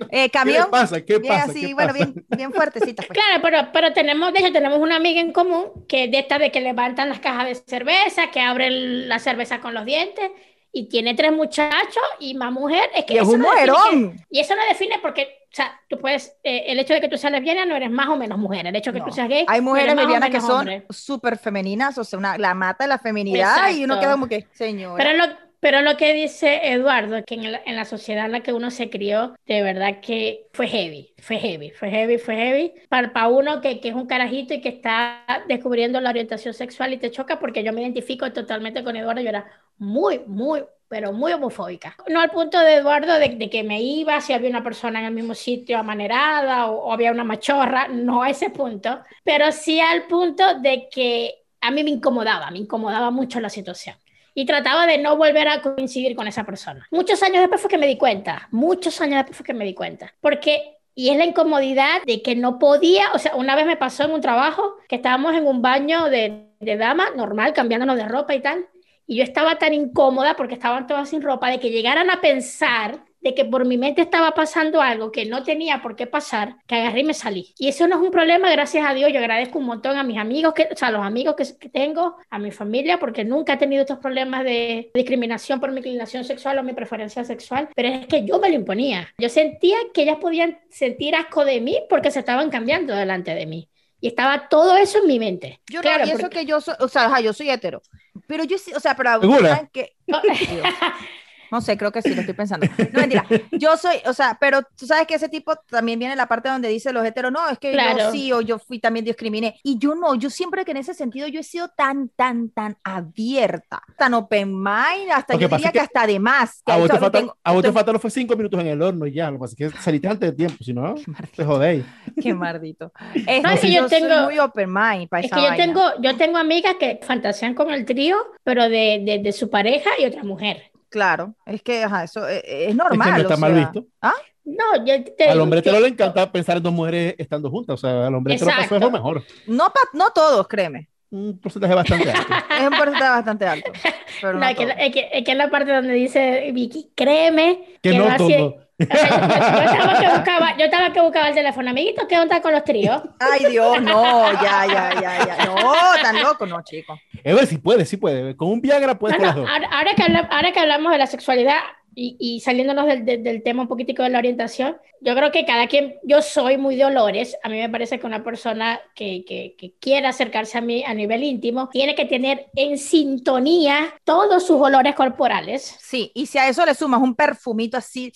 Speaker 1: Eh,
Speaker 3: ¿Qué
Speaker 1: camión.
Speaker 3: le pasa? ¿Qué
Speaker 1: bien
Speaker 3: pasa?
Speaker 1: así,
Speaker 3: ¿Qué
Speaker 1: bueno,
Speaker 3: pasa?
Speaker 1: bien, bien fuertecita. Pues.
Speaker 2: Claro, pero, pero tenemos, de hecho, tenemos una amiga en común que es de estas de que levantan las cajas de cerveza, que abren la cerveza con los dientes, y tiene tres muchachos y más mujer. Es que
Speaker 1: Y es un
Speaker 2: no define
Speaker 1: mujerón.
Speaker 2: que- y eso no define porque, o sea, tú puedes, eh, el hecho de que tú seas lesbiana no eres más o menos mujer, el hecho de que
Speaker 1: No.
Speaker 2: tú seas gay.
Speaker 1: Hay
Speaker 2: no
Speaker 1: mujeres
Speaker 2: eres más o
Speaker 1: lesbianas que son súper femeninas, o sea, una, la mata de la feminidad y uno
Speaker 2: Exacto.
Speaker 1: queda como que, señora.
Speaker 2: Pero lo, pero lo que dice Eduardo, que en la, en la sociedad en la que uno se crió, de verdad que fue heavy, fue heavy, fue heavy, fue heavy. Para, uno que, que es un carajito y que está descubriendo la orientación sexual y te choca porque yo me identifico totalmente con Eduardo, yo era muy, muy, pero muy homofóbica. No al punto de Eduardo de, de que me iba si había una persona en el mismo sitio amanerada o, o había una machorra, no a ese punto, pero sí al punto de que a mí me incomodaba, me incomodaba mucho la situación y trataba de no volver a coincidir con esa persona. Muchos años después fue que me di cuenta, muchos años después fue que me di cuenta, porque y es la incomodidad de que no podía, o sea, una vez me pasó en un trabajo que estábamos en un baño de, de dama normal, cambiándonos de ropa y tal, y yo estaba tan incómoda porque estaban todas sin ropa de que llegaran a pensar de que por mi mente estaba pasando algo que no tenía por qué pasar, que agarré y me salí. Y eso no es un problema, gracias a Dios. Yo agradezco un montón a mis amigos, que, o sea, a los amigos que, que tengo, a mi familia, porque nunca he tenido estos problemas de discriminación por mi inclinación sexual o mi preferencia sexual, pero es que yo me lo imponía. Yo sentía que ellas podían sentir asco de mí porque se estaban cambiando delante de mí. Y estaba todo eso en mi mente.
Speaker 1: Yo
Speaker 2: Claro,
Speaker 1: no, y eso
Speaker 2: porque-
Speaker 1: que yo soy, o sea, yo soy hetero. Pero yo sí, o sea, pero
Speaker 3: ¿Segura?
Speaker 1: ¿saben qué? No sé, creo que sí, lo estoy pensando. No, mentira. Yo soy, o sea, pero tú sabes que ese tipo también viene la parte donde dice los heteros, no, es que yo
Speaker 2: Claro.
Speaker 1: sí o yo fui también discriminé. Y yo no, yo siempre que en ese sentido yo he sido tan, tan, tan abierta, tan open mind, hasta yo diría que,
Speaker 3: que
Speaker 1: hasta de más. Que
Speaker 3: A vos, te
Speaker 1: tengo-
Speaker 3: a vos te faltaron fue cinco minutos en el horno y ya. Lo que pasa es que saliste antes de tiempo, si no, te jodéis.
Speaker 1: Qué mardito. Es
Speaker 2: No,
Speaker 1: que
Speaker 2: es que
Speaker 1: yo,
Speaker 2: yo
Speaker 1: soy
Speaker 2: tengo-
Speaker 1: muy open mind para
Speaker 2: Es
Speaker 1: esa
Speaker 2: que yo
Speaker 1: vaina.
Speaker 2: tengo, yo tengo amigas que fantasean con el trío, pero de, de, de su pareja y otra mujer.
Speaker 1: Claro, es que ajá, eso es, es
Speaker 3: Es que
Speaker 1: normal.
Speaker 3: no está
Speaker 1: o
Speaker 3: mal
Speaker 1: sea.
Speaker 3: visto.
Speaker 1: ¿Ah?
Speaker 2: No, yo te
Speaker 3: Al hombre hetero le encanta pensar en dos mujeres estando juntas. O sea, al hombre hetero pasó es
Speaker 2: Exacto.
Speaker 3: lo mejor.
Speaker 1: No, pa- no todos, créeme.
Speaker 3: Un porcentaje bastante alto.
Speaker 1: Es un porcentaje bastante alto. Pero
Speaker 2: No,
Speaker 1: no
Speaker 2: es, que, es, que, es que en la parte donde dice Vicky, créeme
Speaker 3: Que no
Speaker 2: va así-
Speaker 3: todo.
Speaker 2: O sea, yo, yo estaba que buscaba, yo estaba que buscaba el teléfono, amiguito, ¿qué onda con los tríos?
Speaker 1: Ay, Dios, no, ya, ya, ya, ya. No, tan loco, no, chico.
Speaker 3: Es ver, si puede, sí puede. Con un Viagra puedes
Speaker 2: No,
Speaker 3: con las
Speaker 2: no,
Speaker 3: dos.
Speaker 2: ahora, que ahora que hablamos de la sexualidad y, y saliéndonos del, del- del tema un poquitico de la orientación, yo creo que cada quien, yo soy muy de olores, a mí me parece que una persona que, que, que quiera acercarse a mí a nivel íntimo tiene que tener en sintonía todos sus olores corporales.
Speaker 1: Sí, y si a eso le sumas un perfumito así,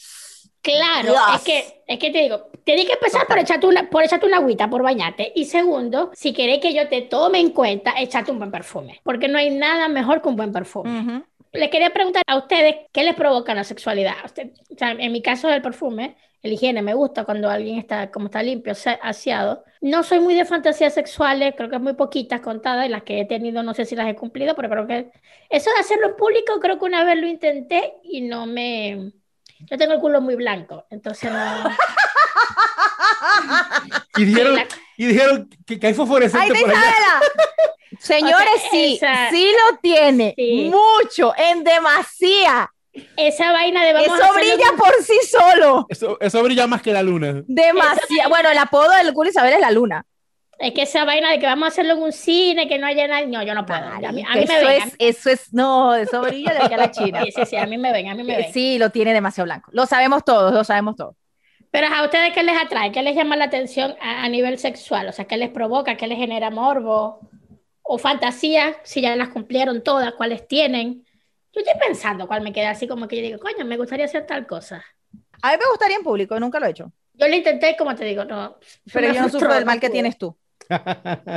Speaker 2: Claro,
Speaker 1: Dios.
Speaker 2: es que, es que te digo, tienes que empezar por echarte, una, por echarte una agüita, por bañarte. Y segundo, si querés que yo te tome en cuenta, echate un buen perfume. Porque no hay nada mejor que un buen perfume.
Speaker 1: ujú,
Speaker 2: Les quería preguntar a ustedes, ¿qué les provoca la sexualidad? Usted- o sea, en mi caso del perfume, el higiene me gusta cuando alguien está como está limpio, se- aseado. No soy muy de fantasías sexuales, creo que muy poquitas contadas y las que he tenido no sé si las he cumplido, pero creo que eso de hacerlo en público, creo que una vez lo intenté y no me... Yo tengo el culo muy blanco, entonces no...
Speaker 3: Y dijeron, y dijeron que, que hay
Speaker 1: ¡Ay,
Speaker 3: fosforescente por allá.
Speaker 1: Señores,
Speaker 2: O sea,
Speaker 1: sí,
Speaker 2: esa-
Speaker 1: sí lo tiene.
Speaker 2: Sí.
Speaker 1: Mucho, en demasía.
Speaker 2: Esa vaina de vamos
Speaker 1: Eso brilla por sí solo.
Speaker 3: Eso, eso brilla más que la luna.
Speaker 1: Demasiado. Bueno, el apodo del culo Isabel es la luna.
Speaker 2: Es que esa vaina de que vamos a hacerlo en un cine, que no haya nadie... No, yo no puedo. A mí, a mí
Speaker 1: eso
Speaker 2: me ven.
Speaker 1: es, eso es, no, eso brilla de aquí a la China.
Speaker 2: Sí, sí, sí, a mí me ven, a mí me ven.
Speaker 1: Sí, lo tiene demasiado blanco. Lo sabemos todos, lo sabemos todos.
Speaker 2: Pero a ustedes, ¿qué les atrae? ¿Qué les llama la atención a, a nivel sexual? O sea, ¿qué les provoca? ¿Qué les genera morbo? ¿O fantasía? Si ya las cumplieron todas, ¿cuáles tienen? Yo estoy pensando cuál me queda así como que yo digo, coño, me gustaría hacer tal cosa.
Speaker 1: A mí me gustaría en público, nunca lo he hecho.
Speaker 2: Yo lo intenté, como te digo, no.
Speaker 1: Pero yo no sufro del mal que tienes tú.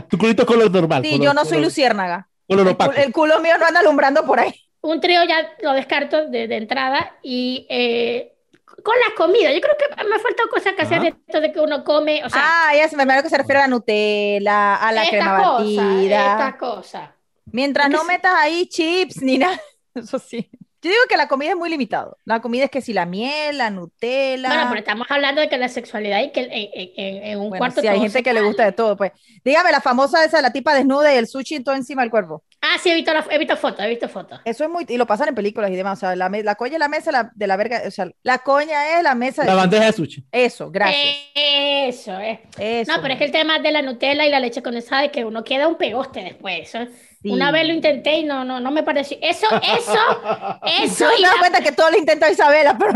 Speaker 3: tu culito es color normal.
Speaker 1: Sí,
Speaker 3: color-
Speaker 1: yo no soy
Speaker 3: color-
Speaker 1: luciérnaga.
Speaker 3: Color
Speaker 1: El,
Speaker 3: opaco.
Speaker 1: cul- el culo mío no anda alumbrando por ahí.
Speaker 2: un trío ya lo descarto de, de entrada y eh, con la comida, yo creo que me falta cosas que hacer de esto de que uno come, o sea,
Speaker 1: Ah, ya se me imagino que se refiere a la Nutella, a la crema
Speaker 2: cosas,
Speaker 1: batida.
Speaker 2: estas cosas.
Speaker 1: Mientras no metas ahí chips ni nada. Eso sí. Yo digo que la comida es muy limitado. La comida es que si la miel, la Nutella.
Speaker 2: Bueno, pero estamos hablando de que la sexualidad y que en, en- en- un
Speaker 1: Bueno,
Speaker 2: cuarto
Speaker 1: hay gente que le gusta de todo, pues. Dígame, la famosa esa, la tipa desnuda y el sushi todo encima del cuerpo.
Speaker 2: Ah, sí, he visto, la- he visto fotos, he visto fotos.
Speaker 1: Eso es muy, y lo pasan en películas y demás. O sea, la, la coña es la mesa la- de la verga, o sea, la coña es la mesa de
Speaker 3: La bandeja de sushi.
Speaker 1: Eso, gracias.
Speaker 2: Eso, es.
Speaker 1: Eso.
Speaker 2: No, pero es que el tema de la Nutella y la leche condensada es que uno queda un pegoste después. Eso-
Speaker 1: Sí.
Speaker 2: Una vez lo intenté y no, no, no me pareció. Eso, eso, eso.
Speaker 1: Yo
Speaker 2: y
Speaker 1: me doy
Speaker 2: la-
Speaker 1: cuenta que todo lo intenta Isabela, pero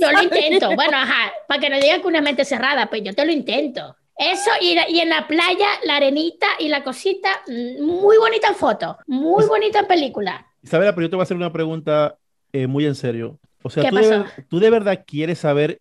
Speaker 2: yo lo intento. Bueno, ajá, para que no digan que una mente cerrada, pues yo te lo intento. Eso y, y en la playa, la arenita y la cosita, mm, muy bonita en foto, muy bonita en película.
Speaker 3: Isabela, pero yo te voy a hacer una pregunta eh, muy en serio. O sea,
Speaker 2: ¿Qué
Speaker 3: ¿tú de,
Speaker 2: pasó?
Speaker 3: ¿tú de verdad quieres saber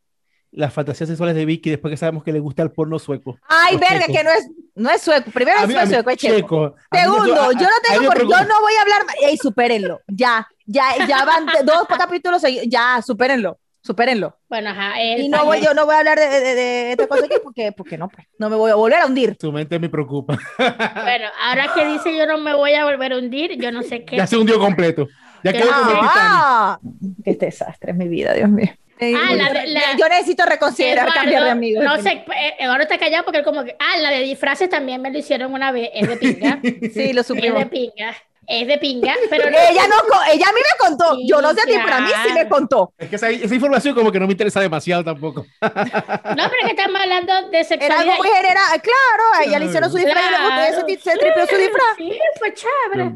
Speaker 3: las fantasías sexuales de Vicky después que sabemos que le gusta el porno sueco?
Speaker 1: Ay, verga,
Speaker 3: checo.
Speaker 1: que no es, no es sueco. Primero no es sueco, es checo. Segundo,
Speaker 3: a-
Speaker 1: yo no tengo por, yo no voy a hablar, ey, supérenlo, ya, ya, ya van dos capítulos seguidos, ya, supérenlo, supérenlo.
Speaker 2: Bueno, ajá. el-
Speaker 1: Y no voy, yo no voy a hablar de, de, de esta cosa aquí porque, porque no, pues, no me voy a volver a hundir.
Speaker 3: Tu mente me preocupa.
Speaker 2: Bueno, ahora que dice yo no me voy a volver a hundir, yo no sé qué.
Speaker 3: ya se hundió completo. Ya
Speaker 2: ¿Qué?
Speaker 3: quedó como el Titanic.
Speaker 1: Ah, qué desastre es mi vida, Dios mío.
Speaker 2: Ah, la de- la-
Speaker 1: yo necesito reconsiderar
Speaker 2: Eduardo,
Speaker 1: cambiar de amigos.
Speaker 2: No sé, eh, Eduardo está callado porque él como que, ah, la de disfraces también me lo hicieron una vez, es de pinga,
Speaker 1: Sí, lo
Speaker 2: es
Speaker 1: supimos.
Speaker 2: de pinga, es de pinga, pero no,
Speaker 1: Ella no, ella a mí me contó.
Speaker 2: Sí,
Speaker 1: Yo no sé a ti, pero a mí sí me
Speaker 2: claro.
Speaker 1: contó.
Speaker 3: Es que esa, esa información como que no me interesa demasiado tampoco.
Speaker 2: no, pero que estamos hablando de
Speaker 1: Era
Speaker 2: sexualidad.
Speaker 1: algo muy general. Claro, a ella le hicieron su disfraz y le gustó ti- se tripió su disfraz.
Speaker 2: Sí, fue chévere.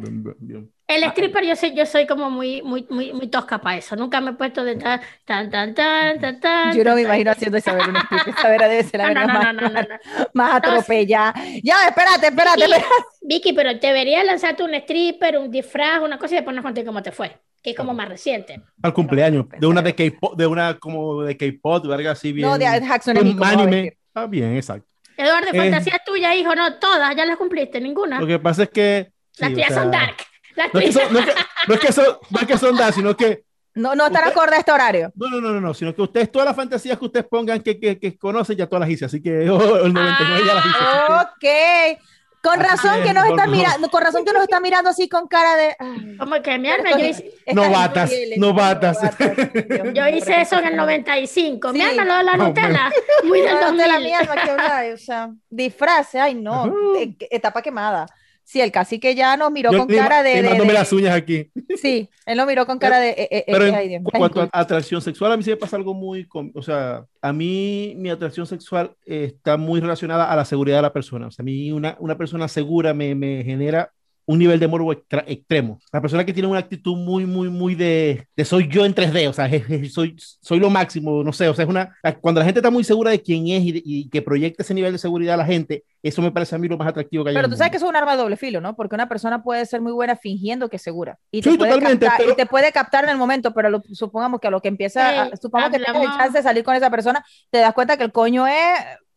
Speaker 2: El stripper yo soy, yo soy como muy, muy, muy, muy tosca para eso. Nunca me he puesto de tan, tan, tan, tan, tan, tan.
Speaker 1: Yo no me imagino haciendo Isabel un strip. Isabel debe ser la
Speaker 2: No, no, no,
Speaker 1: más,
Speaker 2: no, no, no, no.
Speaker 1: más atropellada. Ya, espérate, espérate,
Speaker 2: Vicky,
Speaker 1: espérate.
Speaker 2: Vicky, pero deberías lanzarte un stripper, un disfraz, una cosa y después nos conté cómo te fue, que es como más reciente.
Speaker 3: Al cumpleaños. De una de K-pop, de una como de K-pop, verga así bien.
Speaker 1: No, de a
Speaker 3: anime.
Speaker 1: vestir.
Speaker 3: Ah, bien, exacto.
Speaker 2: Eduardo,
Speaker 3: Eh.
Speaker 2: fantasías tuyas, hijo, no, todas, ya las cumpliste, ninguna.
Speaker 3: Lo que pasa es que.
Speaker 2: Las
Speaker 3: sí, o
Speaker 2: tuyas
Speaker 3: sea,
Speaker 2: son dark.
Speaker 3: No es, que son, no, es que, no es que son, no es que son dark, sino que.
Speaker 1: No, no están acorde a este horario.
Speaker 3: No, no, no, no, no, sino que ustedes, todas las fantasías que ustedes pongan que, que, que conocen, ya todas las hice. Así que oh, el 99 ya las hice.
Speaker 1: Ok. Con razón que nos
Speaker 3: favor.
Speaker 1: mirando, con razón que nos está mirando así con cara de. ay,
Speaker 2: Como que mi alma,
Speaker 1: esto-
Speaker 2: yo hice,
Speaker 3: Novatas, novatas.
Speaker 2: Yo hice eso en el
Speaker 1: pobrecita.
Speaker 2: 95. Mi
Speaker 1: Sí.
Speaker 2: alma, lo de la
Speaker 3: No,
Speaker 2: Nutella, muy del
Speaker 1: No, de la
Speaker 2: 2000.
Speaker 1: mierda que o sea, disfraces, ay no, eh, etapa quemada. Sí, el cacique ya nos miró
Speaker 3: Yo
Speaker 1: con cara de,
Speaker 3: estoy
Speaker 1: de-
Speaker 3: las uñas aquí.
Speaker 1: Sí, él lo miró con cara de. eh, eh,
Speaker 3: Pero
Speaker 1: eh,
Speaker 3: en
Speaker 1: Dios mío.
Speaker 3: cuanto a atracción sexual, a mí sí me pasa algo muy, o sea, a mí mi atracción sexual eh, está muy relacionada a la seguridad de la persona. O sea, a mí una, una persona segura me, me genera un nivel de morbo extra- extremo. La persona que tiene una actitud muy, muy, muy de, de soy yo en 3D, o sea, je- je- soy, soy lo máximo, no sé, o sea, es una, cuando la gente está muy segura de quién es y, de- y que proyecta ese nivel de seguridad a la gente, eso me parece a mí lo más atractivo que hay
Speaker 1: Pero tú sabes que es un arma de doble filo, ¿no? Porque una persona puede ser muy buena fingiendo que es segura. Y te,
Speaker 3: Sí,
Speaker 1: puede,
Speaker 3: totalmente,
Speaker 1: captar,
Speaker 3: pero-
Speaker 1: y te puede captar en el momento, pero lo- supongamos que a lo que empieza, a-
Speaker 2: Ey,
Speaker 1: supongamos que tienes el
Speaker 2: hablamos-
Speaker 1: chance de salir con esa persona, te das cuenta que el coño es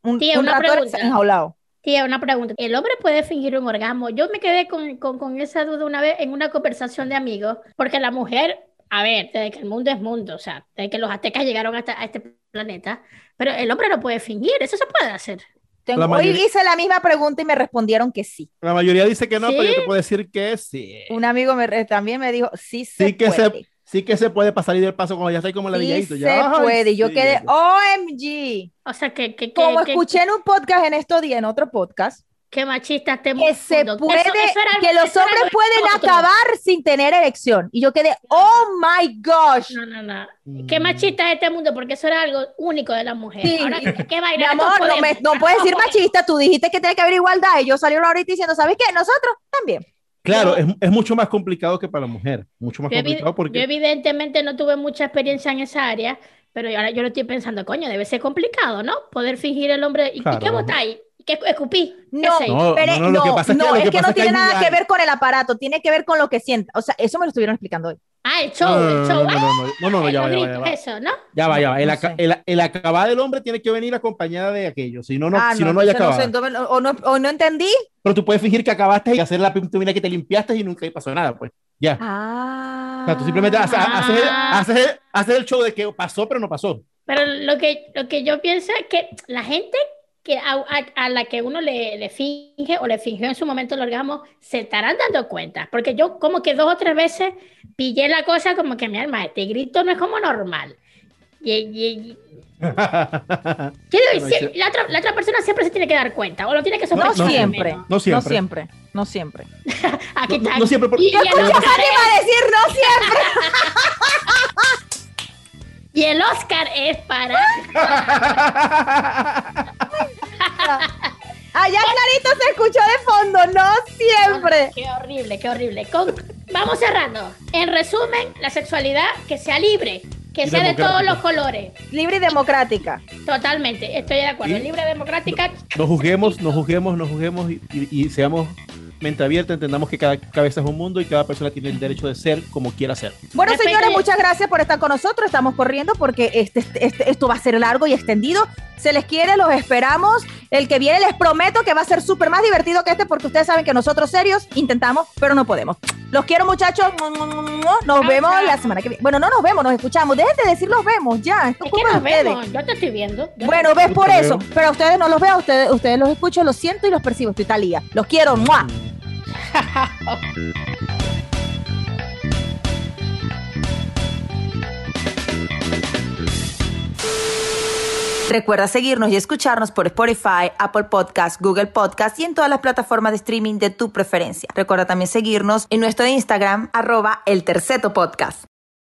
Speaker 1: un,
Speaker 2: Tía,
Speaker 1: un
Speaker 2: una
Speaker 1: ratón
Speaker 2: pregunta.
Speaker 1: enjaulado.
Speaker 2: Tía, una pregunta. ¿El hombre puede fingir un orgasmo? Yo me quedé con, con, con esa duda una vez en una conversación de amigos, porque la mujer, a ver, desde que el mundo es mundo, o sea, desde que los aztecas llegaron hasta, a este planeta, pero el hombre no puede fingir, eso se puede hacer.
Speaker 1: Tengo- hoy hice la misma pregunta y me respondieron que sí.
Speaker 3: La mayoría dice que no, pero yo
Speaker 2: ¿Sí?
Speaker 3: te puedo decir que sí.
Speaker 1: Un amigo me, también me dijo, sí se
Speaker 3: Sí que
Speaker 1: puede.
Speaker 3: se, sí que se puede pasar y del paso cuando ya está como la
Speaker 1: Sí
Speaker 3: villadito.
Speaker 1: se
Speaker 3: ya, ay,
Speaker 1: puede. Y yo
Speaker 3: sí,
Speaker 1: quedé,
Speaker 3: ya.
Speaker 1: OMG.
Speaker 2: O sea, que, que, que,
Speaker 1: Como
Speaker 2: que-
Speaker 1: escuché en un podcast en estos días, en otro podcast,
Speaker 2: que machista este
Speaker 1: que se puede,
Speaker 2: Eso- eso era-
Speaker 1: que los hombres pueden
Speaker 2: nosotros.
Speaker 1: acabar sin tener erección. Y yo quedé, oh my gosh.
Speaker 2: No, no, no.
Speaker 3: Mm.
Speaker 2: Qué machista es este mundo, porque eso era algo único de la mujer.
Speaker 1: Sí.
Speaker 2: Ahora, ¿qué
Speaker 1: Mi amor, no, me, no puedes decir
Speaker 2: Todos
Speaker 1: machista, tú dijiste que tiene que haber igualdad y yo salieron ahorita diciendo, ¿sabes qué? Nosotros también.
Speaker 3: Claro,
Speaker 2: Yo-
Speaker 3: es, es mucho más complicado que para la mujer. Mucho más
Speaker 2: Yo,
Speaker 3: complicado
Speaker 2: yo
Speaker 3: porque.
Speaker 2: evidentemente no tuve mucha experiencia en esa área, pero ahora yo lo estoy pensando, coño, debe ser complicado, ¿no? Poder fingir el hombre. ¿Y, y
Speaker 3: Claro.
Speaker 2: qué botáis? ¿Qué escupí? ¿Qué
Speaker 1: No,
Speaker 2: sé?
Speaker 3: No,
Speaker 1: pero
Speaker 3: no, no, lo que pasa es que- lo
Speaker 1: es
Speaker 3: que
Speaker 1: que
Speaker 3: pasa
Speaker 1: no
Speaker 3: que
Speaker 1: tiene
Speaker 3: hay
Speaker 1: nada que ver con el aparato, tiene que ver con lo que sienta. O sea, eso me lo estuvieron explicando hoy.
Speaker 2: Ah, el show,
Speaker 3: No, no,
Speaker 2: el show.
Speaker 3: no, no, no,
Speaker 2: Ah,
Speaker 3: ya va, ya va,
Speaker 2: eso, ¿no?
Speaker 3: Ya va, ya va. El,
Speaker 1: No
Speaker 3: aca- el, el acabado del hombre tiene que venir acompañada de aquello. Si no, no,
Speaker 1: ah,
Speaker 3: si no, no hay acabado.
Speaker 1: sé, o, no, o no entendí.
Speaker 3: Pero tú puedes fingir que acabaste y hacer la pintura que te limpiaste y nunca pasó nada, pues. Ya.
Speaker 1: Ah.
Speaker 3: O sea, tú simplemente haces, haces el-
Speaker 2: Ah.
Speaker 3: haces- haces el show de que pasó, pero no pasó.
Speaker 2: Pero lo que, lo que yo pienso es que la gente que a, a- a la que uno le, le finge o le fingió en su momento el orgasmo se estarán dando cuenta. Porque yo como que dos o tres veces pillé la cosa como que mi alma, este grito no es como normal. Y, y- y- quiero
Speaker 3: Bueno,
Speaker 2: decir,
Speaker 3: sí.
Speaker 2: la, otra, la otra persona siempre se tiene que dar cuenta o lo tiene que
Speaker 1: No,
Speaker 2: sospechar.
Speaker 1: siempre.
Speaker 3: No siempre.
Speaker 1: No siempre. No siempre.
Speaker 2: Aquí
Speaker 3: No- no-
Speaker 2: está.
Speaker 3: no siempre, por-
Speaker 2: Y, y
Speaker 3: Yo
Speaker 2: el
Speaker 3: escuché
Speaker 1: a decir no siempre.
Speaker 2: y el Oscar es para...
Speaker 1: Allá clarito se escuchó de fondo, no siempre.
Speaker 2: Qué horrible, qué horrible. Con- Vamos cerrando. En resumen, la sexualidad que sea libre, que
Speaker 3: Y
Speaker 2: sea de todos los colores.
Speaker 1: Libre y democrática.
Speaker 2: Totalmente, estoy de acuerdo.
Speaker 3: Y-
Speaker 2: Libre, democrática.
Speaker 3: no juzguemos, no juzguemos, no juzguemos y, y- y seamos mente abierta, entendamos que cada cabeza es un mundo y cada persona tiene el derecho de ser como quiera ser.
Speaker 1: Bueno, señores, muchas gracias por estar con nosotros. Estamos corriendo porque este, este- esto va a ser largo y extendido. Se les quiere, los esperamos. El que viene les prometo que va a ser súper más divertido que este porque ustedes saben que nosotros serios intentamos, pero no podemos. Los quiero, muchachos. Nos vemos la semana que viene. Bueno, no nos vemos, nos escuchamos. Dejen de decir nos vemos ya. Esto es
Speaker 2: que nos
Speaker 1: ustedes.
Speaker 2: vemos. Yo te estoy viendo. Yo
Speaker 1: Bueno, ves por eso.
Speaker 3: veo.
Speaker 1: Pero a ustedes no los veo, a ustedes, ustedes los escucho, los siento y los percibo. Estoy talía. Los quiero. ¡mua! Recuerda seguirnos y escucharnos por Spotify, Apple Podcast, Google Podcast y en todas las plataformas de streaming de tu preferencia. Recuerda también seguirnos en nuestro Instagram, arroba el terceto podcast.